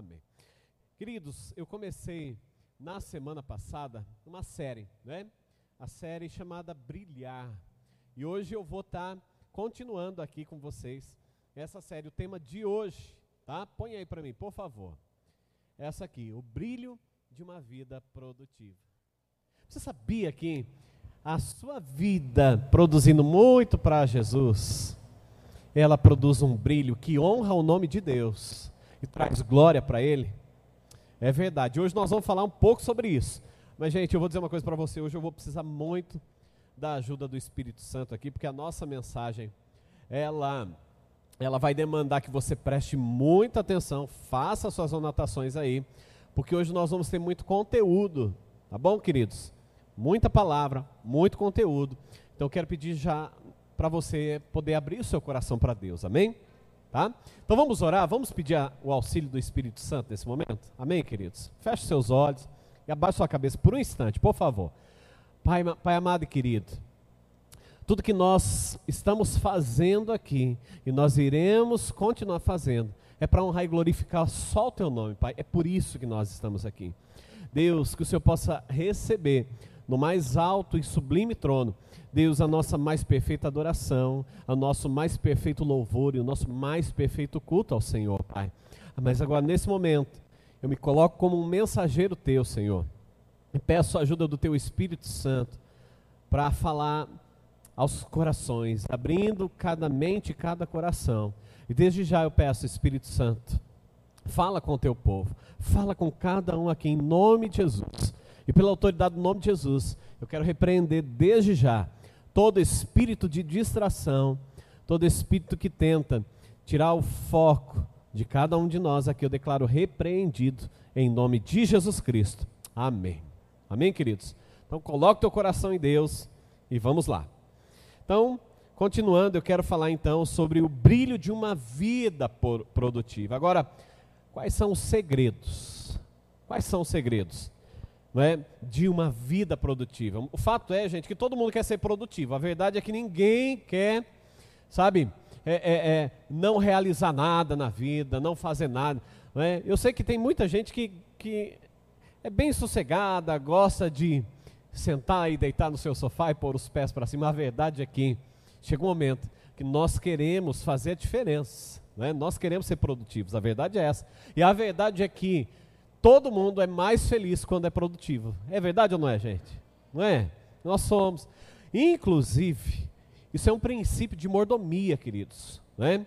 Amém. Queridos, eu comecei na semana passada uma série, né? A série chamada Brilhar. E hoje eu vou estar tá continuando aqui com vocês essa série. O tema de hoje, tá? Põe aí para mim, por favor. Essa aqui, o brilho de uma vida produtiva. Você sabia que a sua vida produzindo muito para Jesus, ela produz um brilho que honra o nome de Deus e traz glória para Ele? É verdade. Hoje nós vamos falar um pouco sobre isso. Mas, gente, eu vou dizer uma coisa para você. Hoje eu vou precisar muito da ajuda do Espírito Santo aqui, porque a nossa mensagem, ela, ela vai demandar que você preste muita atenção, faça suas anotações aí, porque hoje nós vamos ter muito conteúdo, tá bom, queridos? Muita palavra, muito conteúdo. Então eu quero pedir já para você poder abrir o seu coração para Deus, amém? Tá? Então vamos orar, vamos pedir o auxílio do Espírito Santo nesse momento? Amém, queridos? Feche seus olhos e abaixe sua cabeça por um instante, por favor. Pai, pai amado e querido, tudo que nós estamos fazendo aqui e nós iremos continuar fazendo é para honrar e glorificar só o teu nome, Pai. É por isso que nós estamos aqui. Deus, que o Senhor possa receber no mais alto e sublime trono, Deus, a nossa mais perfeita adoração, o nosso mais perfeito louvor e o nosso mais perfeito culto ao Senhor, Pai. Mas agora, nesse momento, eu me coloco como um mensageiro teu, Senhor, e peço a ajuda do teu Espírito Santo para falar aos corações, abrindo cada mente e cada coração. E desde já eu peço, Espírito Santo, fala com o teu povo, fala com cada um aqui em nome de Jesus. E pela autoridade do nome de Jesus, eu quero repreender desde já todo espírito de distração, todo espírito que tenta tirar o foco de cada um de nós aqui, eu declaro repreendido em nome de Jesus Cristo. Amém. Amém, queridos? Então coloque teu coração em Deus e vamos lá. Então, continuando, eu quero falar então sobre o brilho de uma vida produtiva. Agora, quais são os segredos? Quais são os segredos? É, de uma vida produtiva. O fato é, gente, que todo mundo quer ser produtivo. A verdade é que ninguém quer, sabe, é, é, é não realizar nada na vida, não fazer nada. Não é? Eu sei que tem muita gente que, que é bem sossegada, gosta de sentar e deitar no seu sofá e pôr os pés para cima. A verdade é que chega um momento que nós queremos fazer a diferença. É? Nós queremos ser produtivos, a verdade é essa. E a verdade é que todo mundo é mais feliz quando é produtivo. É verdade ou não é, gente? Não é? Nós somos. Inclusive, isso é um princípio de mordomia, queridos. É?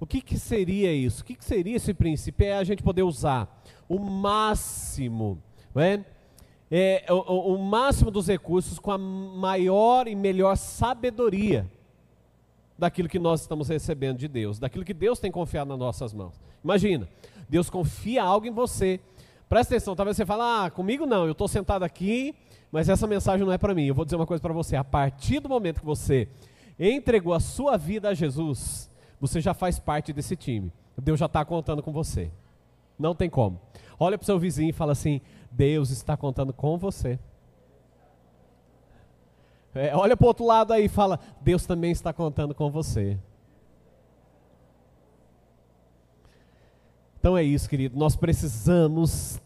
O que, que seria isso? O que, que seria esse princípio? É a gente poder usar o máximo, é? É, o, o máximo dos recursos com a maior e melhor sabedoria daquilo que nós estamos recebendo de Deus, daquilo que Deus tem confiado nas nossas mãos. Imagina, Deus confia algo em você Presta atenção, talvez você fale, ah, comigo não, eu estou sentado aqui, mas essa mensagem não é para mim. Eu vou dizer uma coisa para você: a partir do momento que você entregou a sua vida a Jesus, você já faz parte desse time. Deus já está contando com você. Não tem como. Olha para o seu vizinho e fala assim: Deus está contando com você. É, olha para o outro lado aí e fala: Deus também está contando com você. Então é isso, querido. Nós precisamos,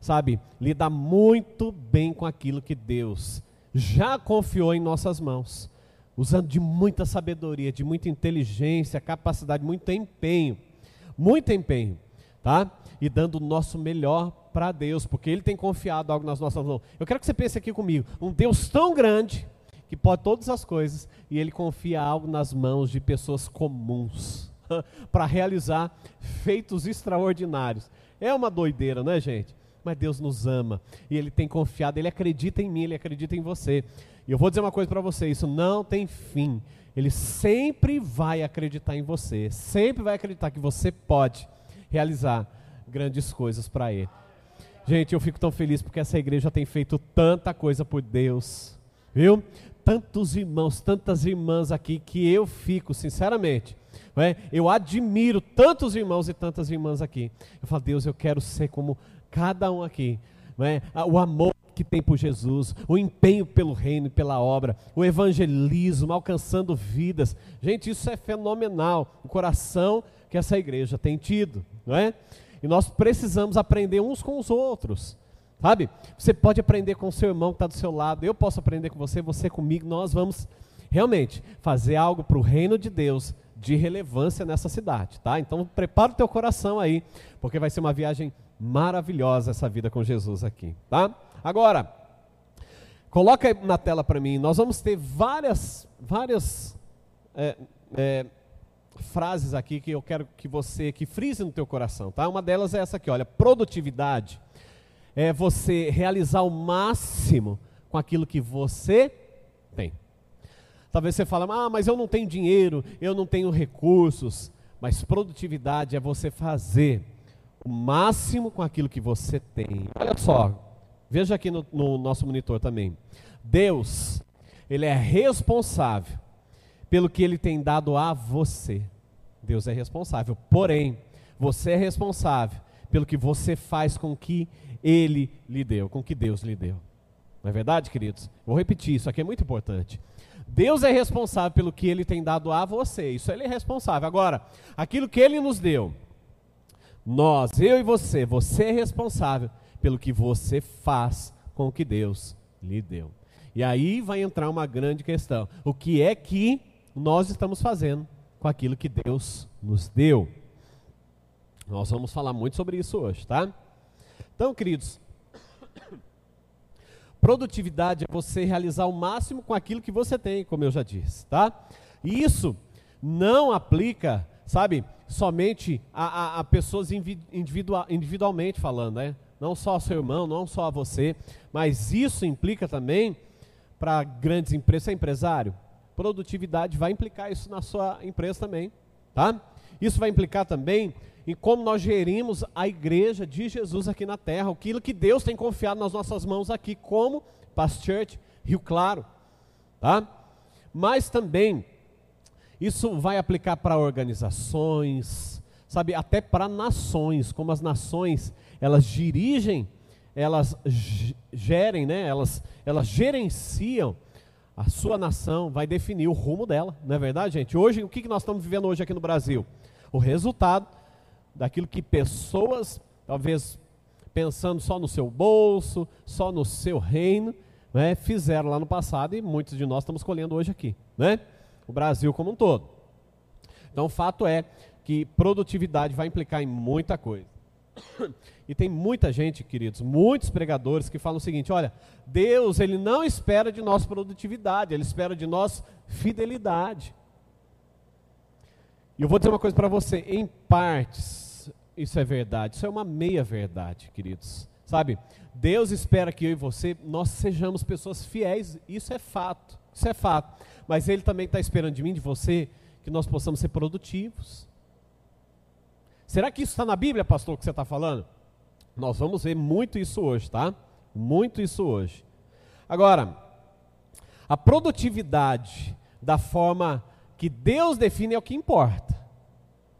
sabe, lidar muito bem com aquilo que Deus já confiou em nossas mãos, usando de muita sabedoria, de muita inteligência, capacidade, muito empenho, muito empenho, tá? E dando o nosso melhor para Deus, porque Ele tem confiado algo nas nossas mãos. Eu quero que você pense aqui comigo: um Deus tão grande que pode todas as coisas e Ele confia algo nas mãos de pessoas comuns. para realizar feitos extraordinários. É uma doideira, não é, gente? Mas Deus nos ama e Ele tem confiado, Ele acredita em mim, Ele acredita em você. E eu vou dizer uma coisa para você: isso não tem fim. Ele sempre vai acreditar em você, sempre vai acreditar que você pode realizar grandes coisas para Ele. Gente, eu fico tão feliz porque essa igreja tem feito tanta coisa por Deus, viu? Tantos irmãos, tantas irmãs aqui que eu fico, sinceramente, é? Eu admiro tantos irmãos e tantas irmãs aqui. Eu falo, Deus, eu quero ser como cada um aqui. É? O amor que tem por Jesus, o empenho pelo reino e pela obra, o evangelismo, alcançando vidas. Gente, isso é fenomenal. O coração que essa igreja tem tido, não é? E nós precisamos aprender uns com os outros. Sabe? Você pode aprender com o seu irmão que está do seu lado, eu posso aprender com você, você comigo. Nós vamos realmente fazer algo para o reino de Deus de relevância nessa cidade, tá? Então prepara o teu coração aí, porque vai ser uma viagem maravilhosa essa vida com Jesus aqui, tá? Agora, coloca aí na tela para mim, nós vamos ter várias, várias é, é, frases aqui que eu quero que você, que frise no teu coração, tá? Uma delas é essa aqui, olha, produtividade é você realizar o máximo com aquilo que você tem. Talvez você fale, ah, mas eu não tenho dinheiro, eu não tenho recursos. Mas produtividade é você fazer o máximo com aquilo que você tem. Olha só, veja aqui no, no nosso monitor também. Deus, Ele é responsável pelo que Ele tem dado a você. Deus é responsável. Porém, você é responsável pelo que você faz com que Ele lhe deu, com que Deus lhe deu. Não é verdade, queridos? Vou repetir, isso aqui é muito importante. Deus é responsável pelo que Ele tem dado a você. Isso Ele é responsável. Agora, aquilo que Ele nos deu, nós, eu e você, você é responsável pelo que você faz com o que Deus lhe deu. E aí vai entrar uma grande questão: o que é que nós estamos fazendo com aquilo que Deus nos deu? Nós vamos falar muito sobre isso hoje, tá? Então, queridos, produtividade é você realizar o máximo com aquilo que você tem, como eu já disse, tá? E isso não aplica, sabe, somente a, a, a pessoas individual, individualmente falando, né? Não só ao seu irmão, não só a você, mas isso implica também para grandes empresas, você é empresário, produtividade vai implicar isso na sua empresa também, tá? Isso vai implicar também em como nós gerimos a igreja de Jesus aqui na terra, aquilo que Deus tem confiado nas nossas mãos aqui, como Past Church, Rio Claro, tá? Mas também isso vai aplicar para organizações, sabe, até para nações, como as nações, elas dirigem, elas gerem, né? Elas elas gerenciam a sua nação, vai definir o rumo dela, não é verdade, gente? Hoje, o que nós estamos vivendo hoje aqui no Brasil? O resultado daquilo que pessoas, talvez pensando só no seu bolso, só no seu reino, né, fizeram lá no passado e muitos de nós estamos colhendo hoje aqui, né? O Brasil como um todo. Então, o fato é que produtividade vai implicar em muita coisa. E tem muita gente, queridos, muitos pregadores que falam o seguinte: olha, Deus, ele não espera de nós produtividade, ele espera de nós fidelidade. E eu vou dizer uma coisa para você, em partes, isso é verdade. Isso é uma meia verdade, queridos. Sabe? Deus espera que eu e você nós sejamos pessoas fiéis. Isso é fato. Isso é fato. Mas Ele também está esperando de mim, de você, que nós possamos ser produtivos. Será que isso está na Bíblia, pastor, que você está falando? Nós vamos ver muito isso hoje, tá? Muito isso hoje. Agora, a produtividade da forma que Deus define é o que importa.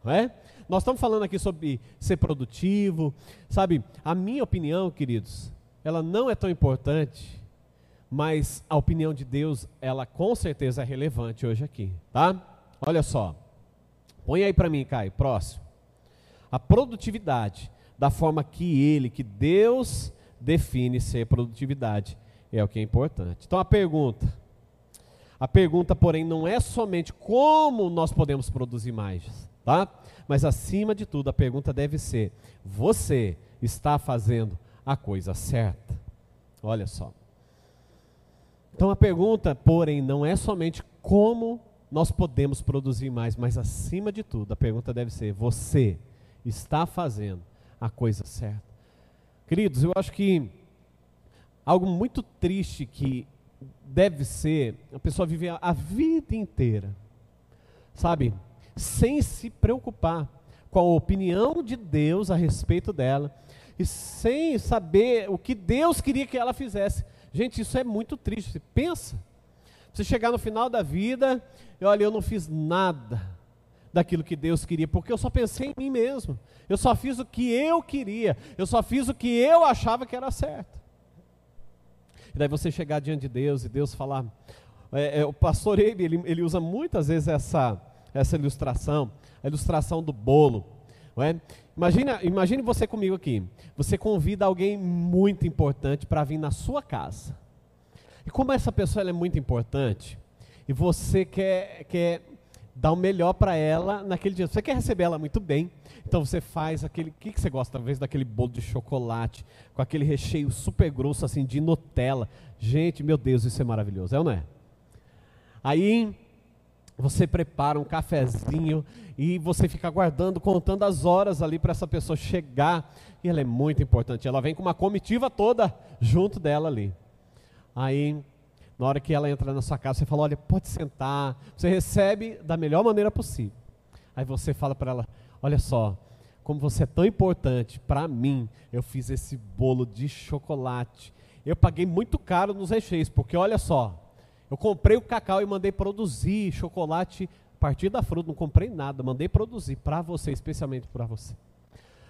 Não é? Nós estamos falando aqui sobre ser produtivo, sabe? A minha opinião, queridos, ela não é tão importante, mas a opinião de Deus, ela com certeza é relevante hoje aqui, tá? Olha só. Põe aí para mim, Caio, próximo. A produtividade, da forma que ele, que Deus define ser produtividade, é o que é importante. Então a pergunta, a pergunta, porém, não é somente como nós podemos produzir mais, tá? Mas acima de tudo, a pergunta deve ser: você está fazendo a coisa certa? Olha só. Então a pergunta, porém, não é somente como nós podemos produzir mais, mas acima de tudo, a pergunta deve ser: você está fazendo a coisa certa? Queridos, eu acho que algo muito triste que deve ser a pessoa viver a vida inteira, sabe? sem se preocupar com a opinião de Deus a respeito dela e sem saber o que Deus queria que ela fizesse. Gente, isso é muito triste. Você pensa, você chegar no final da vida e olha, eu não fiz nada daquilo que Deus queria, porque eu só pensei em mim mesmo. Eu só fiz o que eu queria, eu só fiz o que eu achava que era certo. E daí você chegar diante de Deus e Deus falar. É, é, o pastor ele, ele usa muitas vezes essa essa ilustração, a ilustração do bolo. É? Imagina, imagine você comigo aqui. Você convida alguém muito importante para vir na sua casa. E como essa pessoa é muito importante, e você quer, quer dar o melhor para ela naquele dia. Você quer receber ela muito bem, então você faz aquele. O que, que você gosta? Talvez daquele bolo de chocolate, com aquele recheio super grosso, assim, de Nutella. Gente, meu Deus, isso é maravilhoso, é ou não é? Aí você prepara um cafezinho e você fica aguardando, contando as horas ali para essa pessoa chegar. E ela é muito importante. Ela vem com uma comitiva toda junto dela ali. Aí, na hora que ela entra na sua casa, você fala: Olha, pode sentar. Você recebe da melhor maneira possível. Aí você fala para ela: Olha só, como você é tão importante para mim, eu fiz esse bolo de chocolate. Eu paguei muito caro nos recheios, porque olha só, eu comprei o cacau e mandei produzir chocolate a partir da fruta, não comprei nada, mandei produzir para você, especialmente para você.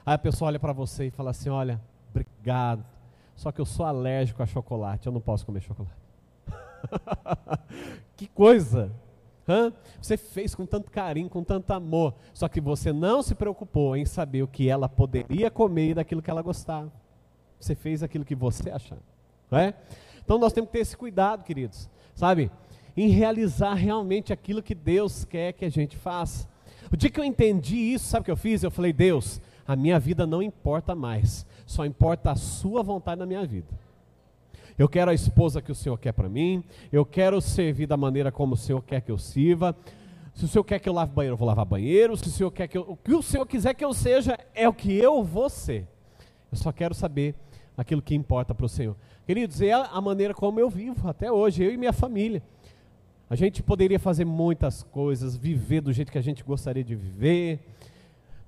Aí a pessoa olha para você e fala assim: Olha, obrigado, só que eu sou alérgico a chocolate, eu não posso comer chocolate. que coisa! Hã? Você fez com tanto carinho, com tanto amor, só que você não se preocupou em saber o que ela poderia comer daquilo que ela gostava. Você fez aquilo que você achava. É? Então nós temos que ter esse cuidado, queridos sabe? Em realizar realmente aquilo que Deus quer que a gente faça. O dia que eu entendi isso, sabe o que eu fiz? Eu falei, Deus, a minha vida não importa mais, só importa a Sua vontade na minha vida. Eu quero a esposa que o Senhor quer para mim, eu quero servir da maneira como o Senhor quer que eu sirva. Se o Senhor quer que eu lave banheiro, eu vou lavar banheiro. Se o Senhor quer que eu, o que o Senhor quiser que eu seja, é o que eu vou ser. Eu só quero saber aquilo que importa para o Senhor. Queridos, é a maneira como eu vivo até hoje, eu e minha família. A gente poderia fazer muitas coisas, viver do jeito que a gente gostaria de viver.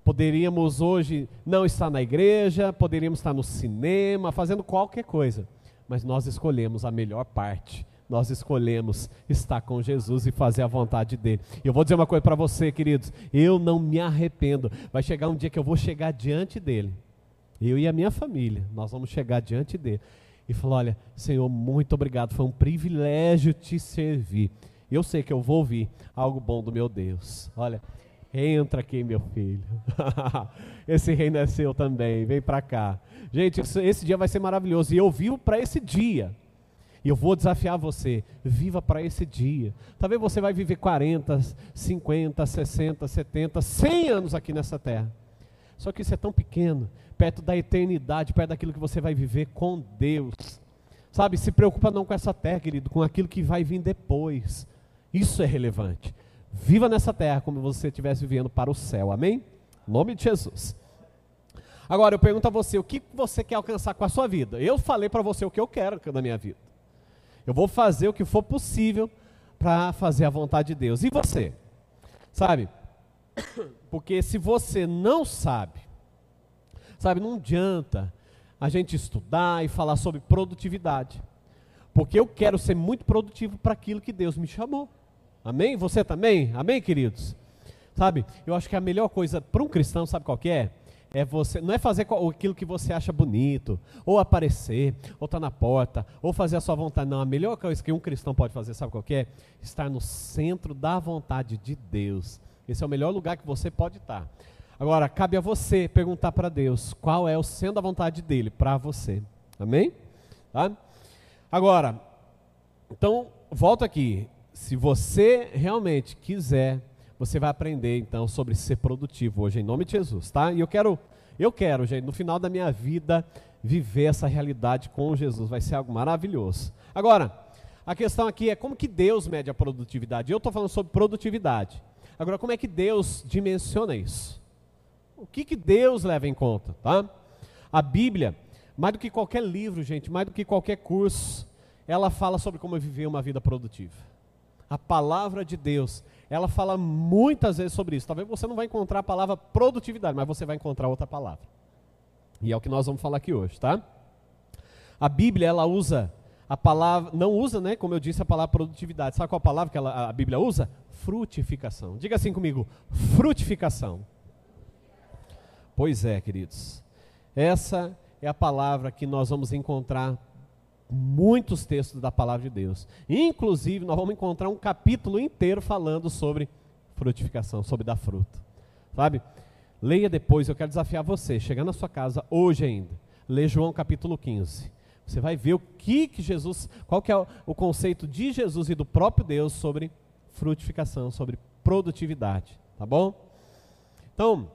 Poderíamos hoje não estar na igreja, poderíamos estar no cinema, fazendo qualquer coisa. Mas nós escolhemos a melhor parte. Nós escolhemos estar com Jesus e fazer a vontade dele. E eu vou dizer uma coisa para você, queridos. Eu não me arrependo. Vai chegar um dia que eu vou chegar diante dele. Eu e a minha família, nós vamos chegar diante dele e falar: Olha, Senhor, muito obrigado, foi um privilégio te servir. Eu sei que eu vou ouvir algo bom do meu Deus. Olha, entra aqui, meu filho. esse reino é seu também, vem para cá. Gente, esse dia vai ser maravilhoso e eu vivo para esse dia. E eu vou desafiar você, viva para esse dia. Talvez você vai viver 40, 50, 60, 70, 100 anos aqui nessa terra. Só que isso é tão pequeno, perto da eternidade, perto daquilo que você vai viver com Deus. Sabe, se preocupa não com essa terra, querido, com aquilo que vai vir depois. Isso é relevante. Viva nessa terra como você estivesse vivendo para o céu. Amém? Em nome de Jesus. Agora eu pergunto a você, o que você quer alcançar com a sua vida? Eu falei para você o que eu quero na minha vida. Eu vou fazer o que for possível para fazer a vontade de Deus. E você? Sabe? Porque se você não sabe, sabe, não adianta a gente estudar e falar sobre produtividade. Porque eu quero ser muito produtivo para aquilo que Deus me chamou. Amém? Você também? Amém, queridos? Sabe, eu acho que a melhor coisa para um cristão, sabe qual que é? É você, não é fazer aquilo que você acha bonito, ou aparecer, ou estar tá na porta, ou fazer a sua vontade. Não, a melhor coisa que um cristão pode fazer, sabe qual que é? Estar no centro da vontade de Deus. Esse é o melhor lugar que você pode estar. Agora, cabe a você perguntar para Deus qual é o sendo a vontade dele para você. Amém? Tá? Agora, então, volta aqui. Se você realmente quiser, você vai aprender então sobre ser produtivo hoje em nome de Jesus, tá? E eu quero, eu quero, gente, no final da minha vida viver essa realidade com Jesus, vai ser algo maravilhoso. Agora, a questão aqui é como que Deus mede a produtividade. Eu estou falando sobre produtividade. Agora, como é que Deus dimensiona isso? O que, que Deus leva em conta, tá? A Bíblia, mais do que qualquer livro, gente, mais do que qualquer curso, ela fala sobre como viver uma vida produtiva. A palavra de Deus, ela fala muitas vezes sobre isso. Talvez você não vai encontrar a palavra produtividade, mas você vai encontrar outra palavra. E é o que nós vamos falar aqui hoje, tá? A Bíblia, ela usa a palavra, não usa, né, como eu disse, a palavra produtividade. Sabe qual a palavra que ela, a Bíblia usa? frutificação. Diga assim comigo: frutificação. Pois é, queridos. Essa é a palavra que nós vamos encontrar muitos textos da palavra de Deus. Inclusive, nós vamos encontrar um capítulo inteiro falando sobre frutificação, sobre dar fruto. Sabe? Leia depois, eu quero desafiar você, chegar na sua casa hoje ainda. Lê João capítulo 15. Você vai ver o que, que Jesus, qual que é o, o conceito de Jesus e do próprio Deus sobre frutificação, sobre produtividade, tá bom? Então,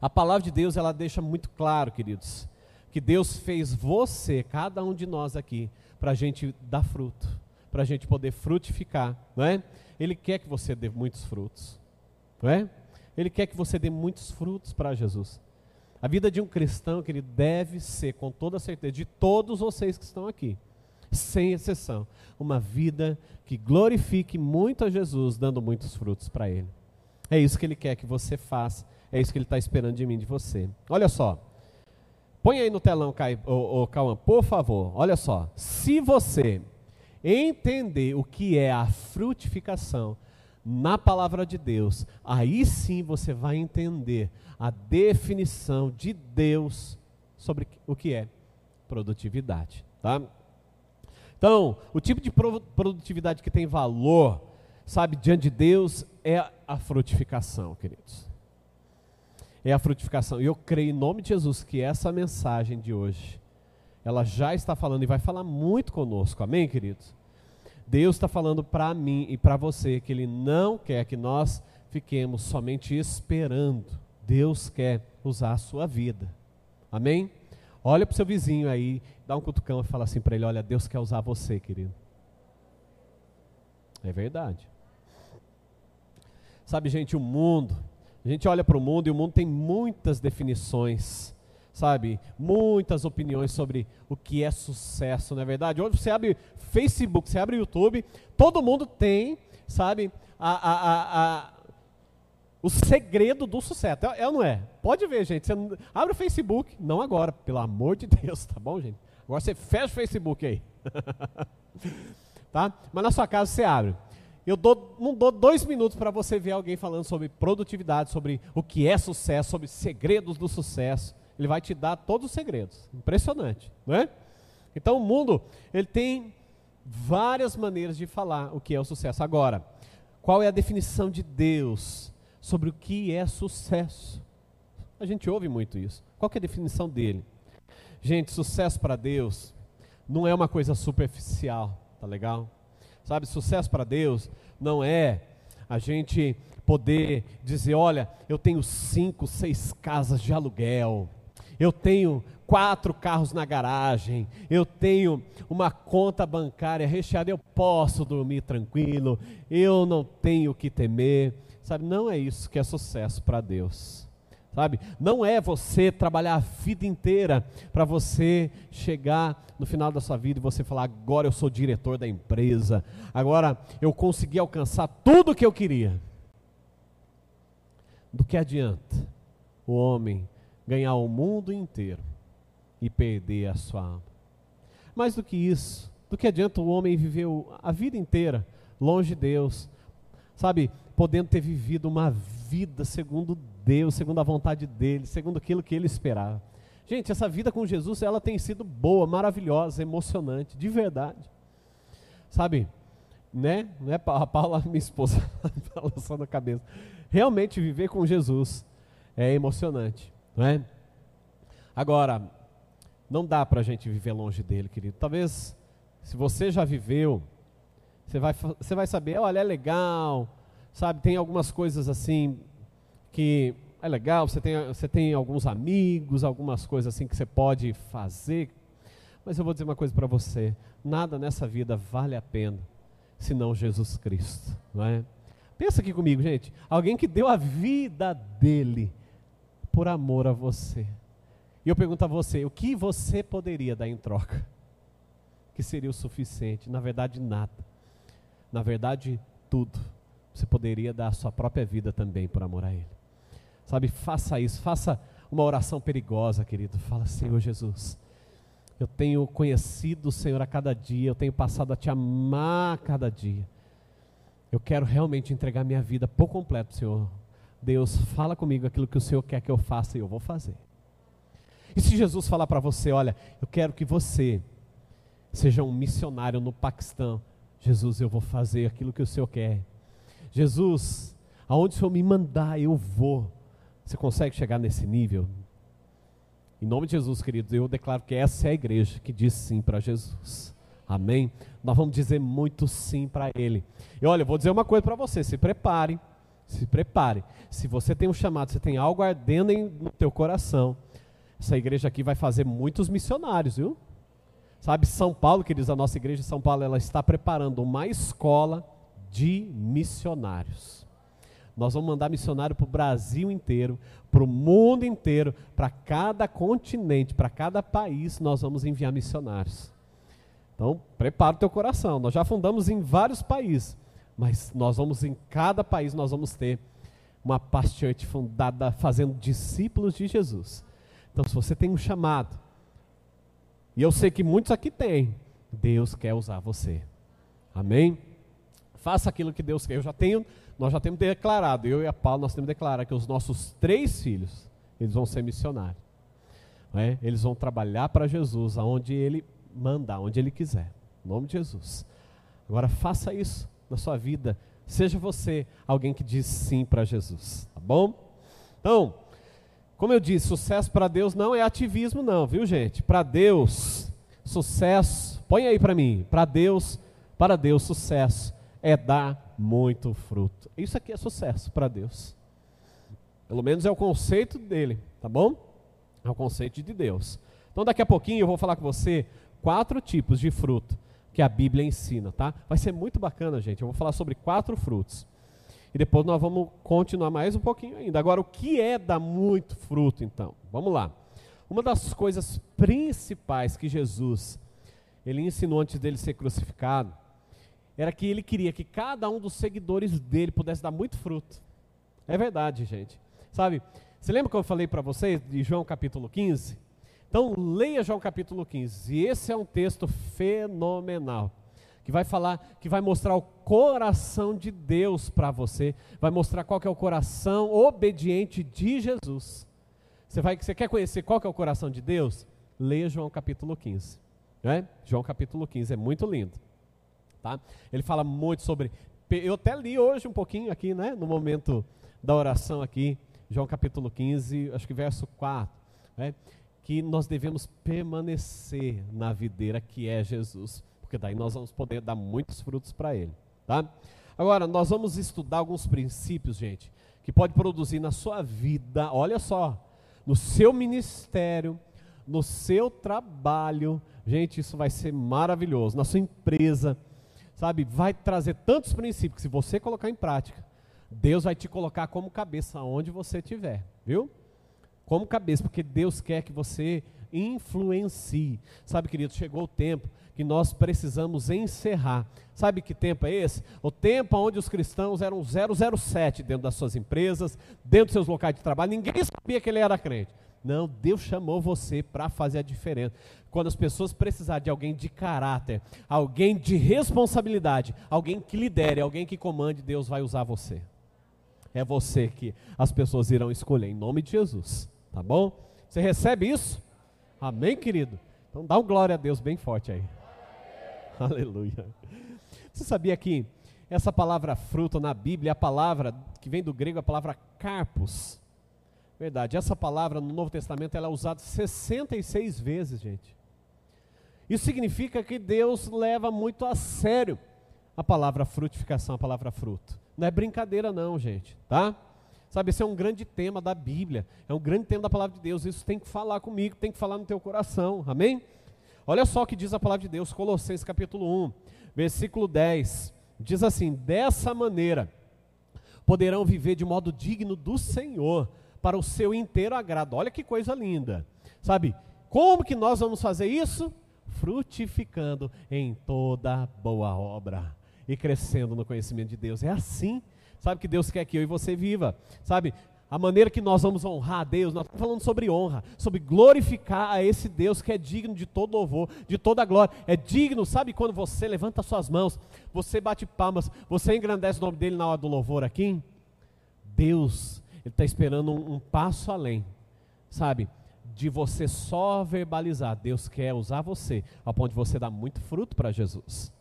a palavra de Deus ela deixa muito claro, queridos, que Deus fez você, cada um de nós aqui, para a gente dar fruto, para a gente poder frutificar, não é? Ele quer que você dê muitos frutos, não é? Ele quer que você dê muitos frutos para Jesus. A vida de um cristão, que ele deve ser, com toda certeza, de todos vocês que estão aqui, sem exceção, uma vida que glorifique muito a Jesus, dando muitos frutos para Ele. É isso que Ele quer que você faça, é isso que Ele está esperando de mim, de você. Olha só, põe aí no telão, o, o Cauã, por favor. Olha só, se você entender o que é a frutificação, na palavra de Deus, aí sim você vai entender a definição de Deus sobre o que é produtividade, tá? Então, o tipo de produtividade que tem valor, sabe, diante de Deus é a frutificação, queridos. É a frutificação. E eu creio em nome de Jesus que essa mensagem de hoje, ela já está falando e vai falar muito conosco. Amém, queridos? Deus está falando para mim e para você que Ele não quer que nós fiquemos somente esperando. Deus quer usar a sua vida. Amém? Olha para o seu vizinho aí, dá um cutucão e fala assim para ele: Olha, Deus quer usar você, querido. É verdade. Sabe, gente, o mundo, a gente olha para o mundo e o mundo tem muitas definições sabe, muitas opiniões sobre o que é sucesso, não é verdade? Hoje você abre Facebook, você abre YouTube, todo mundo tem, sabe, a, a, a, o segredo do sucesso. É, é, ou não é? Pode ver, gente. Você abre o Facebook, não agora, pelo amor de Deus, tá bom, gente? Agora você fecha o Facebook aí. tá? Mas na sua casa você abre. Eu dou, não dou dois minutos para você ver alguém falando sobre produtividade, sobre o que é sucesso, sobre segredos do sucesso. Ele vai te dar todos os segredos. Impressionante, não é? Então o mundo, ele tem várias maneiras de falar o que é o sucesso. Agora, qual é a definição de Deus sobre o que é sucesso? A gente ouve muito isso. Qual é a definição dele? Gente, sucesso para Deus não é uma coisa superficial, tá legal? Sabe, sucesso para Deus não é a gente poder dizer, olha, eu tenho cinco, seis casas de aluguel, eu tenho quatro carros na garagem, eu tenho uma conta bancária recheada, eu posso dormir tranquilo, eu não tenho que temer. Sabe, não é isso que é sucesso para Deus. Sabe? Não é você trabalhar a vida inteira para você chegar no final da sua vida e você falar: agora eu sou diretor da empresa, agora eu consegui alcançar tudo o que eu queria. Do que adianta o homem ganhar o mundo inteiro e perder a sua alma. Mais do que isso, do que adianta o homem viver a vida inteira longe de Deus, sabe, podendo ter vivido uma vida segundo Deus, segundo a vontade dele, segundo aquilo que ele esperava. Gente, essa vida com Jesus, ela tem sido boa, maravilhosa, emocionante, de verdade. Sabe, né? Não é a Paula, minha esposa, balançando a cabeça. Realmente viver com Jesus é emocionante. Não é? Agora, não dá para a gente viver longe dele, querido. Talvez, se você já viveu, você vai, você vai saber, olha, é legal, sabe? Tem algumas coisas assim que é legal, você tem, você tem alguns amigos, algumas coisas assim que você pode fazer. Mas eu vou dizer uma coisa para você: nada nessa vida vale a pena senão Jesus Cristo, não é? Pensa aqui comigo, gente. Alguém que deu a vida dele por amor a você. E eu pergunto a você: o que você poderia dar em troca? Que seria o suficiente? Na verdade, nada. Na verdade, tudo. Você poderia dar a sua própria vida também por amor a Ele. Sabe, faça isso, faça uma oração perigosa, querido. Fala, Senhor Jesus, eu tenho conhecido o Senhor a cada dia, eu tenho passado a te amar a cada dia. Eu quero realmente entregar minha vida por completo, Senhor, Deus, fala comigo aquilo que o Senhor quer que eu faça e eu vou fazer. E se Jesus falar para você, olha, eu quero que você seja um missionário no Paquistão, Jesus, eu vou fazer aquilo que o Senhor quer. Jesus, aonde o Senhor me mandar, eu vou. Você consegue chegar nesse nível? Em nome de Jesus, queridos, eu declaro que essa é a igreja que diz sim para Jesus. Amém? Nós vamos dizer muito sim para Ele. E olha, eu vou dizer uma coisa para você: se prepare, se prepare. Se você tem um chamado, você tem algo ardendo no teu coração, essa igreja aqui vai fazer muitos missionários, viu? Sabe, São Paulo, queridos, a nossa igreja de São Paulo, ela está preparando uma escola de missionários. Nós vamos mandar missionário para o Brasil inteiro, para o mundo inteiro, para cada continente, para cada país, nós vamos enviar missionários. Então, prepara o teu coração. Nós já fundamos em vários países, mas nós vamos em cada país, nós vamos ter uma pastante fundada fazendo discípulos de Jesus. Então, se você tem um chamado, e eu sei que muitos aqui têm. Deus quer usar você. Amém? Faça aquilo que Deus quer. Eu já tenho, nós já temos declarado, eu e a Paulo, nós temos declarado que os nossos três filhos, eles vão ser missionários. É? Eles vão trabalhar para Jesus, aonde Ele mandar, onde Ele quiser. Em nome de Jesus. Agora faça isso na sua vida. Seja você alguém que diz sim para Jesus, tá bom? Então, como eu disse, sucesso para Deus não é ativismo, não, viu gente? Para Deus, sucesso, põe aí para mim, para Deus, para Deus, sucesso é dar muito fruto. Isso aqui é sucesso para Deus. Pelo menos é o conceito dele, tá bom? É o conceito de Deus. Então daqui a pouquinho eu vou falar com você quatro tipos de fruto que a Bíblia ensina, tá? Vai ser muito bacana, gente. Eu vou falar sobre quatro frutos. E depois nós vamos continuar mais um pouquinho ainda. Agora, o que é dar muito fruto, então? Vamos lá. Uma das coisas principais que Jesus ele ensinou antes dele ser crucificado era que ele queria que cada um dos seguidores dele pudesse dar muito fruto. É verdade, gente. Sabe? Você lembra que eu falei para vocês de João capítulo 15? Então, leia João capítulo 15. E esse é um texto fenomenal que vai falar, que vai mostrar o coração de Deus para você, vai mostrar qual é o coração obediente de Jesus. Você, vai, você quer conhecer qual é o coração de Deus? Leia João capítulo 15. Né? João capítulo 15 é muito lindo. Tá? Ele fala muito sobre. Eu até li hoje um pouquinho aqui, né? No momento da oração aqui, João capítulo 15, acho que verso 4. Né? Que nós devemos permanecer na videira que é Jesus porque daí nós vamos poder dar muitos frutos para ele, tá? Agora, nós vamos estudar alguns princípios, gente, que pode produzir na sua vida, olha só, no seu ministério, no seu trabalho, gente, isso vai ser maravilhoso, na sua empresa, sabe, vai trazer tantos princípios que se você colocar em prática, Deus vai te colocar como cabeça onde você estiver, viu? Como cabeça, porque Deus quer que você influencie. Sabe, querido, chegou o tempo que nós precisamos encerrar. Sabe que tempo é esse? O tempo onde os cristãos eram 007 dentro das suas empresas, dentro dos seus locais de trabalho, ninguém sabia que ele era crente. Não, Deus chamou você para fazer a diferença. Quando as pessoas precisarem de alguém de caráter, alguém de responsabilidade, alguém que lidere, alguém que comande, Deus vai usar você. É você que as pessoas irão escolher, em nome de Jesus. Tá bom? Você recebe isso? Amém, querido? Então dá um glória a Deus bem forte aí. Aleluia. Você sabia que essa palavra fruto na Bíblia, a palavra que vem do grego, a palavra carpos. Verdade, essa palavra no Novo Testamento ela é usada 66 vezes, gente. Isso significa que Deus leva muito a sério a palavra frutificação, a palavra fruto. Não é brincadeira não, gente, tá? Sabe, esse é um grande tema da Bíblia, é um grande tema da palavra de Deus. Isso tem que falar comigo, tem que falar no teu coração, amém? Olha só o que diz a palavra de Deus, Colossenses capítulo 1, versículo 10. Diz assim: Dessa maneira poderão viver de modo digno do Senhor, para o seu inteiro agrado. Olha que coisa linda. Sabe, como que nós vamos fazer isso? Frutificando em toda boa obra e crescendo no conhecimento de Deus. É assim, sabe, que Deus quer que eu e você viva. Sabe, a maneira que nós vamos honrar a Deus, nós estamos falando sobre honra, sobre glorificar a esse Deus que é digno de todo louvor, de toda glória. É digno, sabe quando você levanta suas mãos, você bate palmas, você engrandece o nome dele na hora do louvor aqui? Deus, Ele está esperando um, um passo além, sabe? De você só verbalizar. Deus quer usar você, a ponto de você dar muito fruto para Jesus.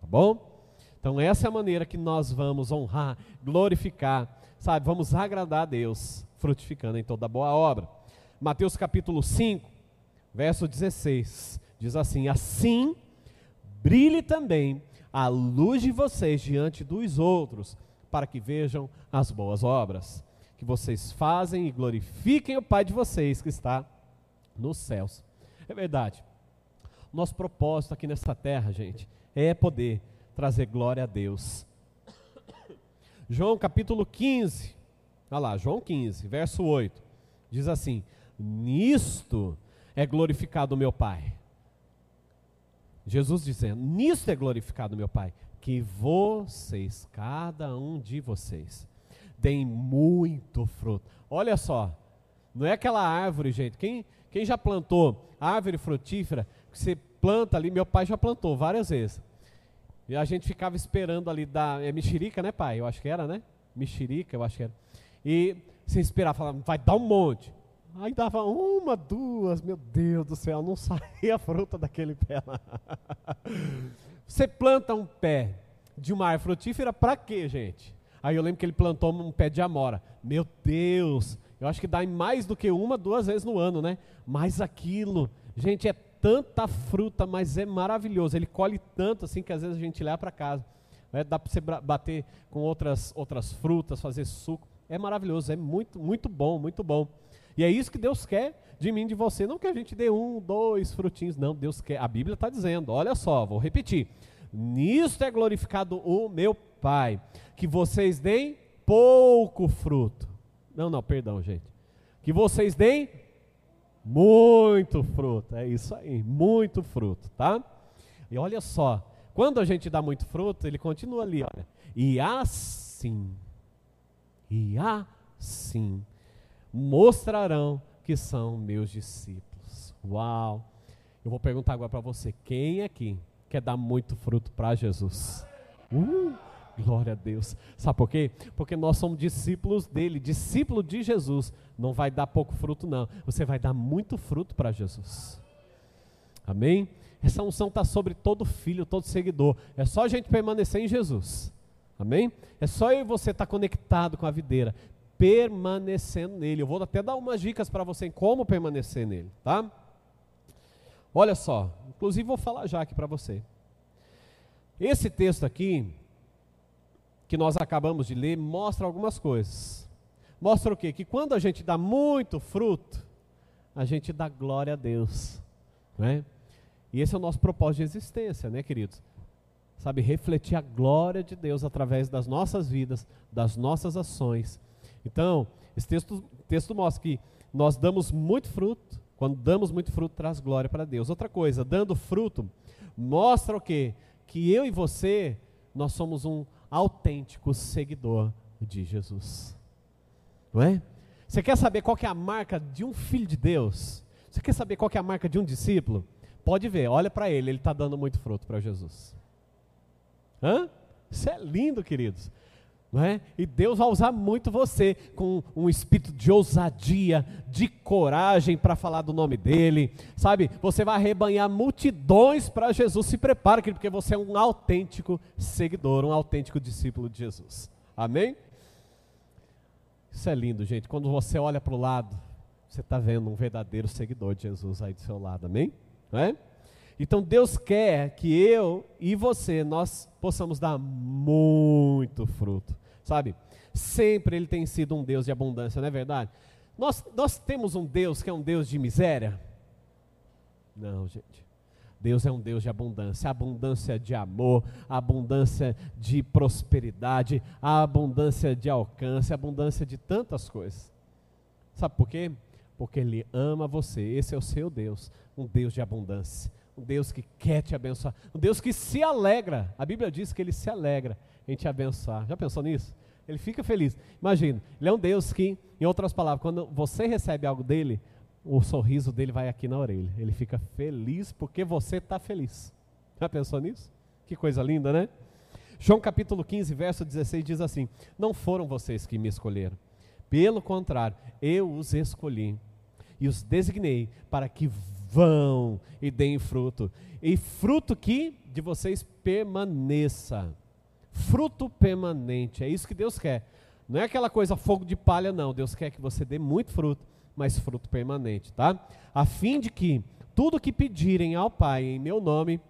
Tá bom? Então, essa é a maneira que nós vamos honrar, glorificar sabe, vamos agradar a Deus. frutificando em toda boa obra. Mateus capítulo 5, verso 16, diz assim: Assim brilhe também a luz de vocês diante dos outros, para que vejam as boas obras que vocês fazem e glorifiquem o Pai de vocês que está nos céus. É verdade. Nosso propósito aqui nessa terra, gente, é poder trazer glória a Deus. João capítulo 15, olha lá, João 15, verso 8, diz assim: Nisto é glorificado meu Pai. Jesus dizendo: Nisto é glorificado meu Pai, que vocês, cada um de vocês, deem muito fruto. Olha só, não é aquela árvore, gente. Quem, quem já plantou árvore frutífera, você planta ali, meu pai já plantou várias vezes. E a gente ficava esperando ali da. É mexerica, né, pai? Eu acho que era, né? Mexerica, eu acho que era. E você esperava, falava, vai dar um monte. Aí dava uma, duas, meu Deus do céu, não saía a fruta daquele pé lá. Você planta um pé de uma árvore frutífera para quê, gente? Aí eu lembro que ele plantou um pé de amora. Meu Deus, eu acho que dá em mais do que uma, duas vezes no ano, né? Mas aquilo, gente, é tanta fruta, mas é maravilhoso. Ele colhe tanto assim que às vezes a gente leva para casa. É, dá para você bater com outras, outras frutas, fazer suco. É maravilhoso, é muito, muito bom, muito bom. E é isso que Deus quer de mim, de você. Não que a gente dê um, dois frutinhos, não. Deus quer. A Bíblia está dizendo, olha só, vou repetir. Nisto é glorificado o meu Pai, que vocês deem pouco fruto. Não, não, perdão, gente. Que vocês deem muito fruto. É isso aí, muito fruto, tá? E olha só, quando a gente dá muito fruto, ele continua ali, olha. E assim, e assim mostrarão que são meus discípulos. Uau! Eu vou perguntar agora para você: quem aqui quer dar muito fruto para Jesus? Uh, glória a Deus. Sabe por quê? Porque nós somos discípulos dele, discípulo de Jesus. Não vai dar pouco fruto, não. Você vai dar muito fruto para Jesus. Amém? Essa unção está sobre todo filho, todo seguidor. É só a gente permanecer em Jesus. Amém? É só eu e você estar tá conectado com a videira permanecendo nele. Eu vou até dar umas dicas para você em como permanecer nele, tá? Olha só, inclusive vou falar já aqui para você. Esse texto aqui, que nós acabamos de ler, mostra algumas coisas. Mostra o quê? Que quando a gente dá muito fruto, a gente dá glória a Deus. Né? E esse é o nosso propósito de existência, né, queridos? Sabe, refletir a glória de Deus através das nossas vidas, das nossas ações então, esse texto, texto mostra que nós damos muito fruto, quando damos muito fruto, traz glória para Deus. Outra coisa, dando fruto, mostra o quê? Que eu e você, nós somos um autêntico seguidor de Jesus. Não é? Você quer saber qual é a marca de um filho de Deus? Você quer saber qual é a marca de um discípulo? Pode ver, olha para ele, ele está dando muito fruto para Jesus. Hã? Isso é lindo, queridos. É? E Deus vai usar muito você com um espírito de ousadia, de coragem para falar do nome dele, sabe? Você vai arrebanhar multidões para Jesus. Se prepare, porque você é um autêntico seguidor, um autêntico discípulo de Jesus. Amém? Isso é lindo, gente. Quando você olha para o lado, você está vendo um verdadeiro seguidor de Jesus aí do seu lado. Amém? Não é? Então Deus quer que eu e você nós possamos dar muito fruto, sabe? Sempre Ele tem sido um Deus de abundância, não é verdade? Nós, nós temos um Deus que é um Deus de miséria? Não, gente. Deus é um Deus de abundância, abundância de amor, abundância de prosperidade, abundância de alcance, abundância de tantas coisas. Sabe por quê? Porque Ele ama você. Esse é o seu Deus, um Deus de abundância um Deus que quer te abençoar, um Deus que se alegra. A Bíblia diz que ele se alegra em te abençoar. Já pensou nisso? Ele fica feliz. Imagina, ele é um Deus que, em outras palavras, quando você recebe algo dele, o sorriso dele vai aqui na orelha. Ele fica feliz porque você está feliz. Já pensou nisso? Que coisa linda, né? João capítulo 15, verso 16 diz assim: Não foram vocês que me escolheram. Pelo contrário, eu os escolhi e os designei para que vão e deem fruto. E fruto que de vocês permaneça. Fruto permanente. É isso que Deus quer. Não é aquela coisa fogo de palha, não. Deus quer que você dê muito fruto, mas fruto permanente, tá? A fim de que tudo que pedirem ao Pai em meu nome,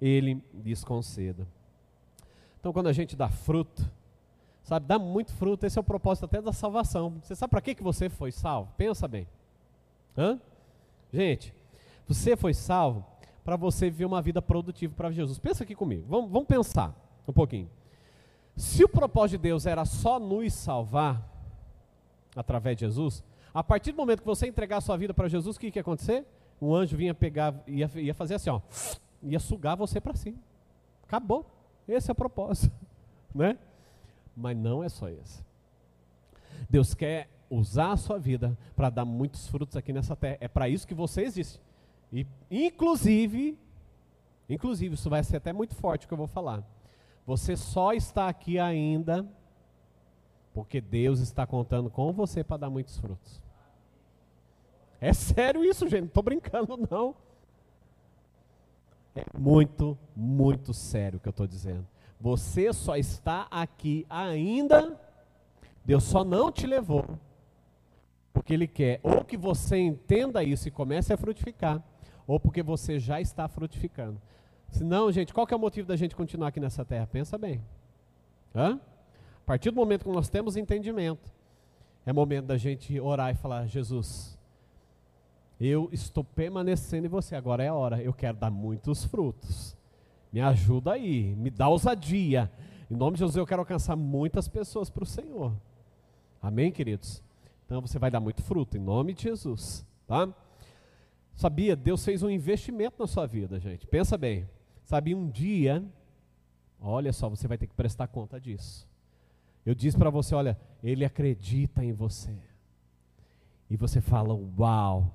Ele lhes conceda. Então, quando a gente dá fruto, sabe, dá muito fruto, esse é o propósito até da salvação. Você sabe para que, que você foi salvo? Pensa bem. Hã? Gente, você foi salvo para você viver uma vida produtiva para Jesus. Pensa aqui comigo, vamos, vamos pensar um pouquinho. Se o propósito de Deus era só nos salvar, através de Jesus, a partir do momento que você entregar a sua vida para Jesus, o que, que ia acontecer? Um anjo vinha pegar, ia, ia fazer assim, ó, ia sugar você para cima. Acabou. Esse é o propósito, né? Mas não é só esse. Deus quer usar a sua vida para dar muitos frutos aqui nessa terra. É para isso que você existe. E inclusive, inclusive isso vai ser até muito forte o que eu vou falar. Você só está aqui ainda porque Deus está contando com você para dar muitos frutos. É sério isso, gente, não estou brincando não. É muito, muito sério o que eu estou dizendo. Você só está aqui ainda, Deus só não te levou, porque Ele quer ou que você entenda isso e comece a frutificar, ou porque você já está frutificando. Senão, gente, qual que é o motivo da gente continuar aqui nessa terra? Pensa bem. Hã? A partir do momento que nós temos entendimento, é momento da gente orar e falar: Jesus, eu estou permanecendo em você, agora é a hora, eu quero dar muitos frutos. Me ajuda aí, me dá ousadia. Em nome de Jesus, eu quero alcançar muitas pessoas para o Senhor. Amém, queridos? Então você vai dar muito fruto, em nome de Jesus, tá? Sabia, Deus fez um investimento na sua vida, gente. Pensa bem. Sabe, um dia, olha só, você vai ter que prestar conta disso. Eu disse para você, olha, ele acredita em você. E você fala, uau,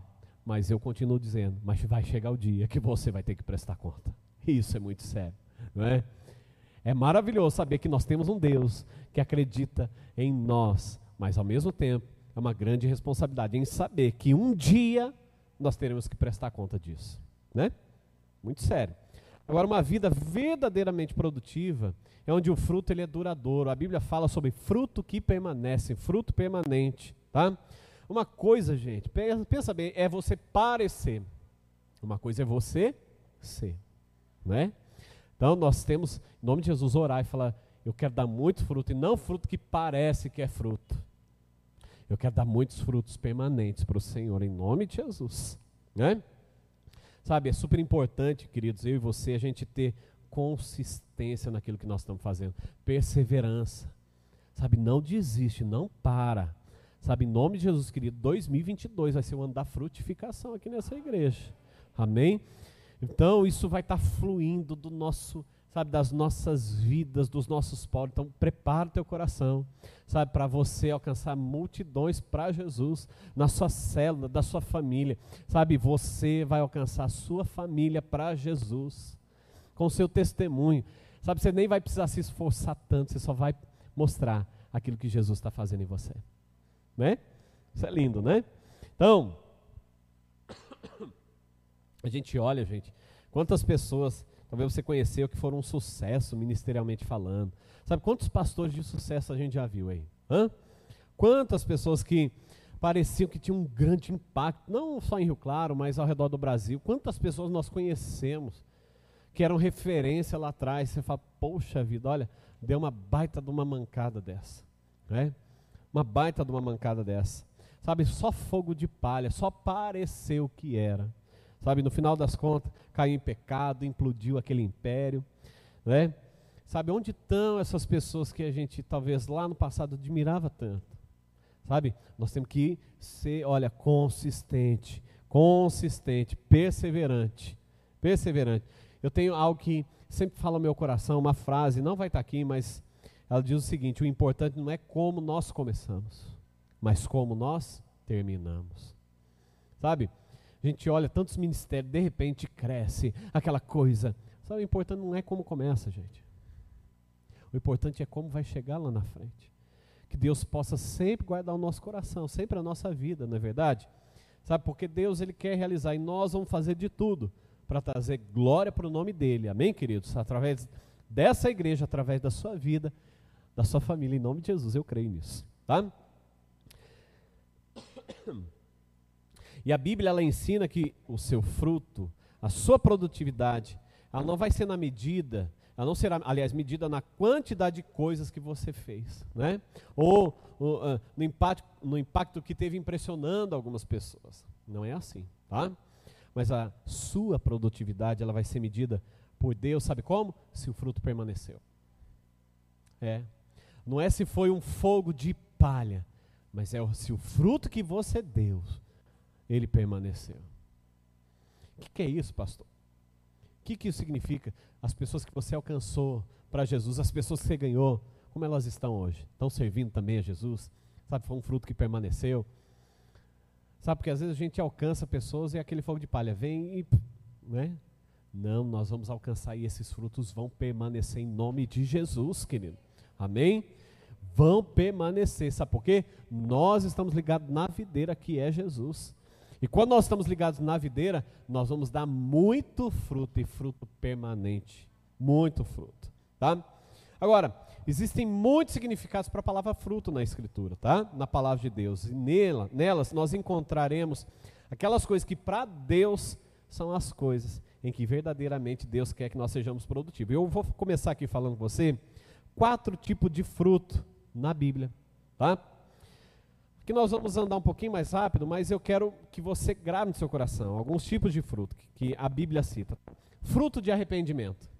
mas eu continuo dizendo, mas vai chegar o dia que você vai ter que prestar conta. Isso é muito sério, não é? É maravilhoso saber que nós temos um Deus que acredita em nós, mas ao mesmo tempo é uma grande responsabilidade em saber que um dia nós teremos que prestar conta disso, né? Muito sério. Agora, uma vida verdadeiramente produtiva é onde o fruto ele é duradouro. A Bíblia fala sobre fruto que permanece, fruto permanente, tá? Uma coisa, gente, pensa bem, é você parecer. Uma coisa é você ser, né? Então nós temos, em nome de Jesus, orar e falar: eu quero dar muito fruto, e não fruto que parece que é fruto. Eu quero dar muitos frutos permanentes para o Senhor, em nome de Jesus, né? Sabe, é super importante, queridos, eu e você, a gente ter consistência naquilo que nós estamos fazendo, perseverança. Sabe, não desiste, não para. Sabe, em nome de Jesus, querido, 2022 vai ser o ano da frutificação aqui nessa igreja. Amém? Então, isso vai estar tá fluindo do nosso, sabe, das nossas vidas, dos nossos povos. Então, prepara o teu coração, sabe, para você alcançar multidões para Jesus, na sua célula, da sua família. Sabe, você vai alcançar a sua família para Jesus, com o seu testemunho. Sabe, você nem vai precisar se esforçar tanto, você só vai mostrar aquilo que Jesus está fazendo em você né? Isso é lindo, né? Então, a gente olha, gente, quantas pessoas, talvez você conheceu, que foram um sucesso ministerialmente falando. Sabe quantos pastores de sucesso a gente já viu aí? Hã? Quantas pessoas que pareciam que tinham um grande impacto, não só em Rio Claro, mas ao redor do Brasil. Quantas pessoas nós conhecemos que eram referência lá atrás? Você fala, poxa vida, olha, deu uma baita de uma mancada dessa. Né? Uma baita de uma mancada dessa. Sabe, só fogo de palha, só pareceu que era. Sabe, no final das contas, caiu em pecado, implodiu aquele império, né? Sabe, onde estão essas pessoas que a gente talvez lá no passado admirava tanto? Sabe, nós temos que ser, olha, consistente, consistente, perseverante, perseverante. Eu tenho algo que sempre fala no meu coração, uma frase, não vai estar aqui, mas ela diz o seguinte: o importante não é como nós começamos, mas como nós terminamos. Sabe? Gente olha tantos ministérios, de repente cresce aquela coisa. Sabe, o importante não é como começa, gente. O importante é como vai chegar lá na frente. Que Deus possa sempre guardar o nosso coração, sempre a nossa vida, não é verdade? Sabe, porque Deus ele quer realizar e nós vamos fazer de tudo para trazer glória para o nome dele. Amém, queridos? Através dessa igreja, através da sua vida, da sua família, em nome de Jesus, eu creio nisso, tá? E a Bíblia ela ensina que o seu fruto, a sua produtividade, ela não vai ser na medida, ela não será, aliás, medida na quantidade de coisas que você fez, né? Ou, ou uh, no, impacto, no impacto que teve impressionando algumas pessoas. Não é assim, tá? Mas a sua produtividade, ela vai ser medida por Deus, sabe como? Se o fruto permaneceu. É. Não é se foi um fogo de palha, mas é se o fruto que você deu, ele permaneceu. O que, que, é isso, pastor? O que, que isso significa? As pessoas que você alcançou para Jesus, as pessoas que você ganhou, como elas estão hoje? Estão servindo também a Jesus? Sabe, foi um fruto que permaneceu. Sabe, porque às vezes a gente alcança pessoas e aquele fogo de palha vem e. Né? Não, nós vamos alcançar e esses frutos vão permanecer em nome de Jesus, querido. Amém? Vão permanecer. Sabe por quê? Nós estamos ligados na videira que é Jesus. E quando nós estamos ligados na videira, nós vamos dar muito fruto e fruto permanente. Muito fruto, tá? Agora, existem muitos significados para a palavra fruto na escritura, tá? Na palavra de Deus. E nela, nelas nós encontraremos aquelas coisas que para Deus são as coisas em que verdadeiramente Deus quer que nós sejamos produtivos. Eu vou começar aqui falando com você quatro tipos de fruto na Bíblia, tá? Que nós vamos andar um pouquinho mais rápido, mas eu quero que você grave no seu coração alguns tipos de fruto que, a Bíblia cita. Fruto de arrependimento.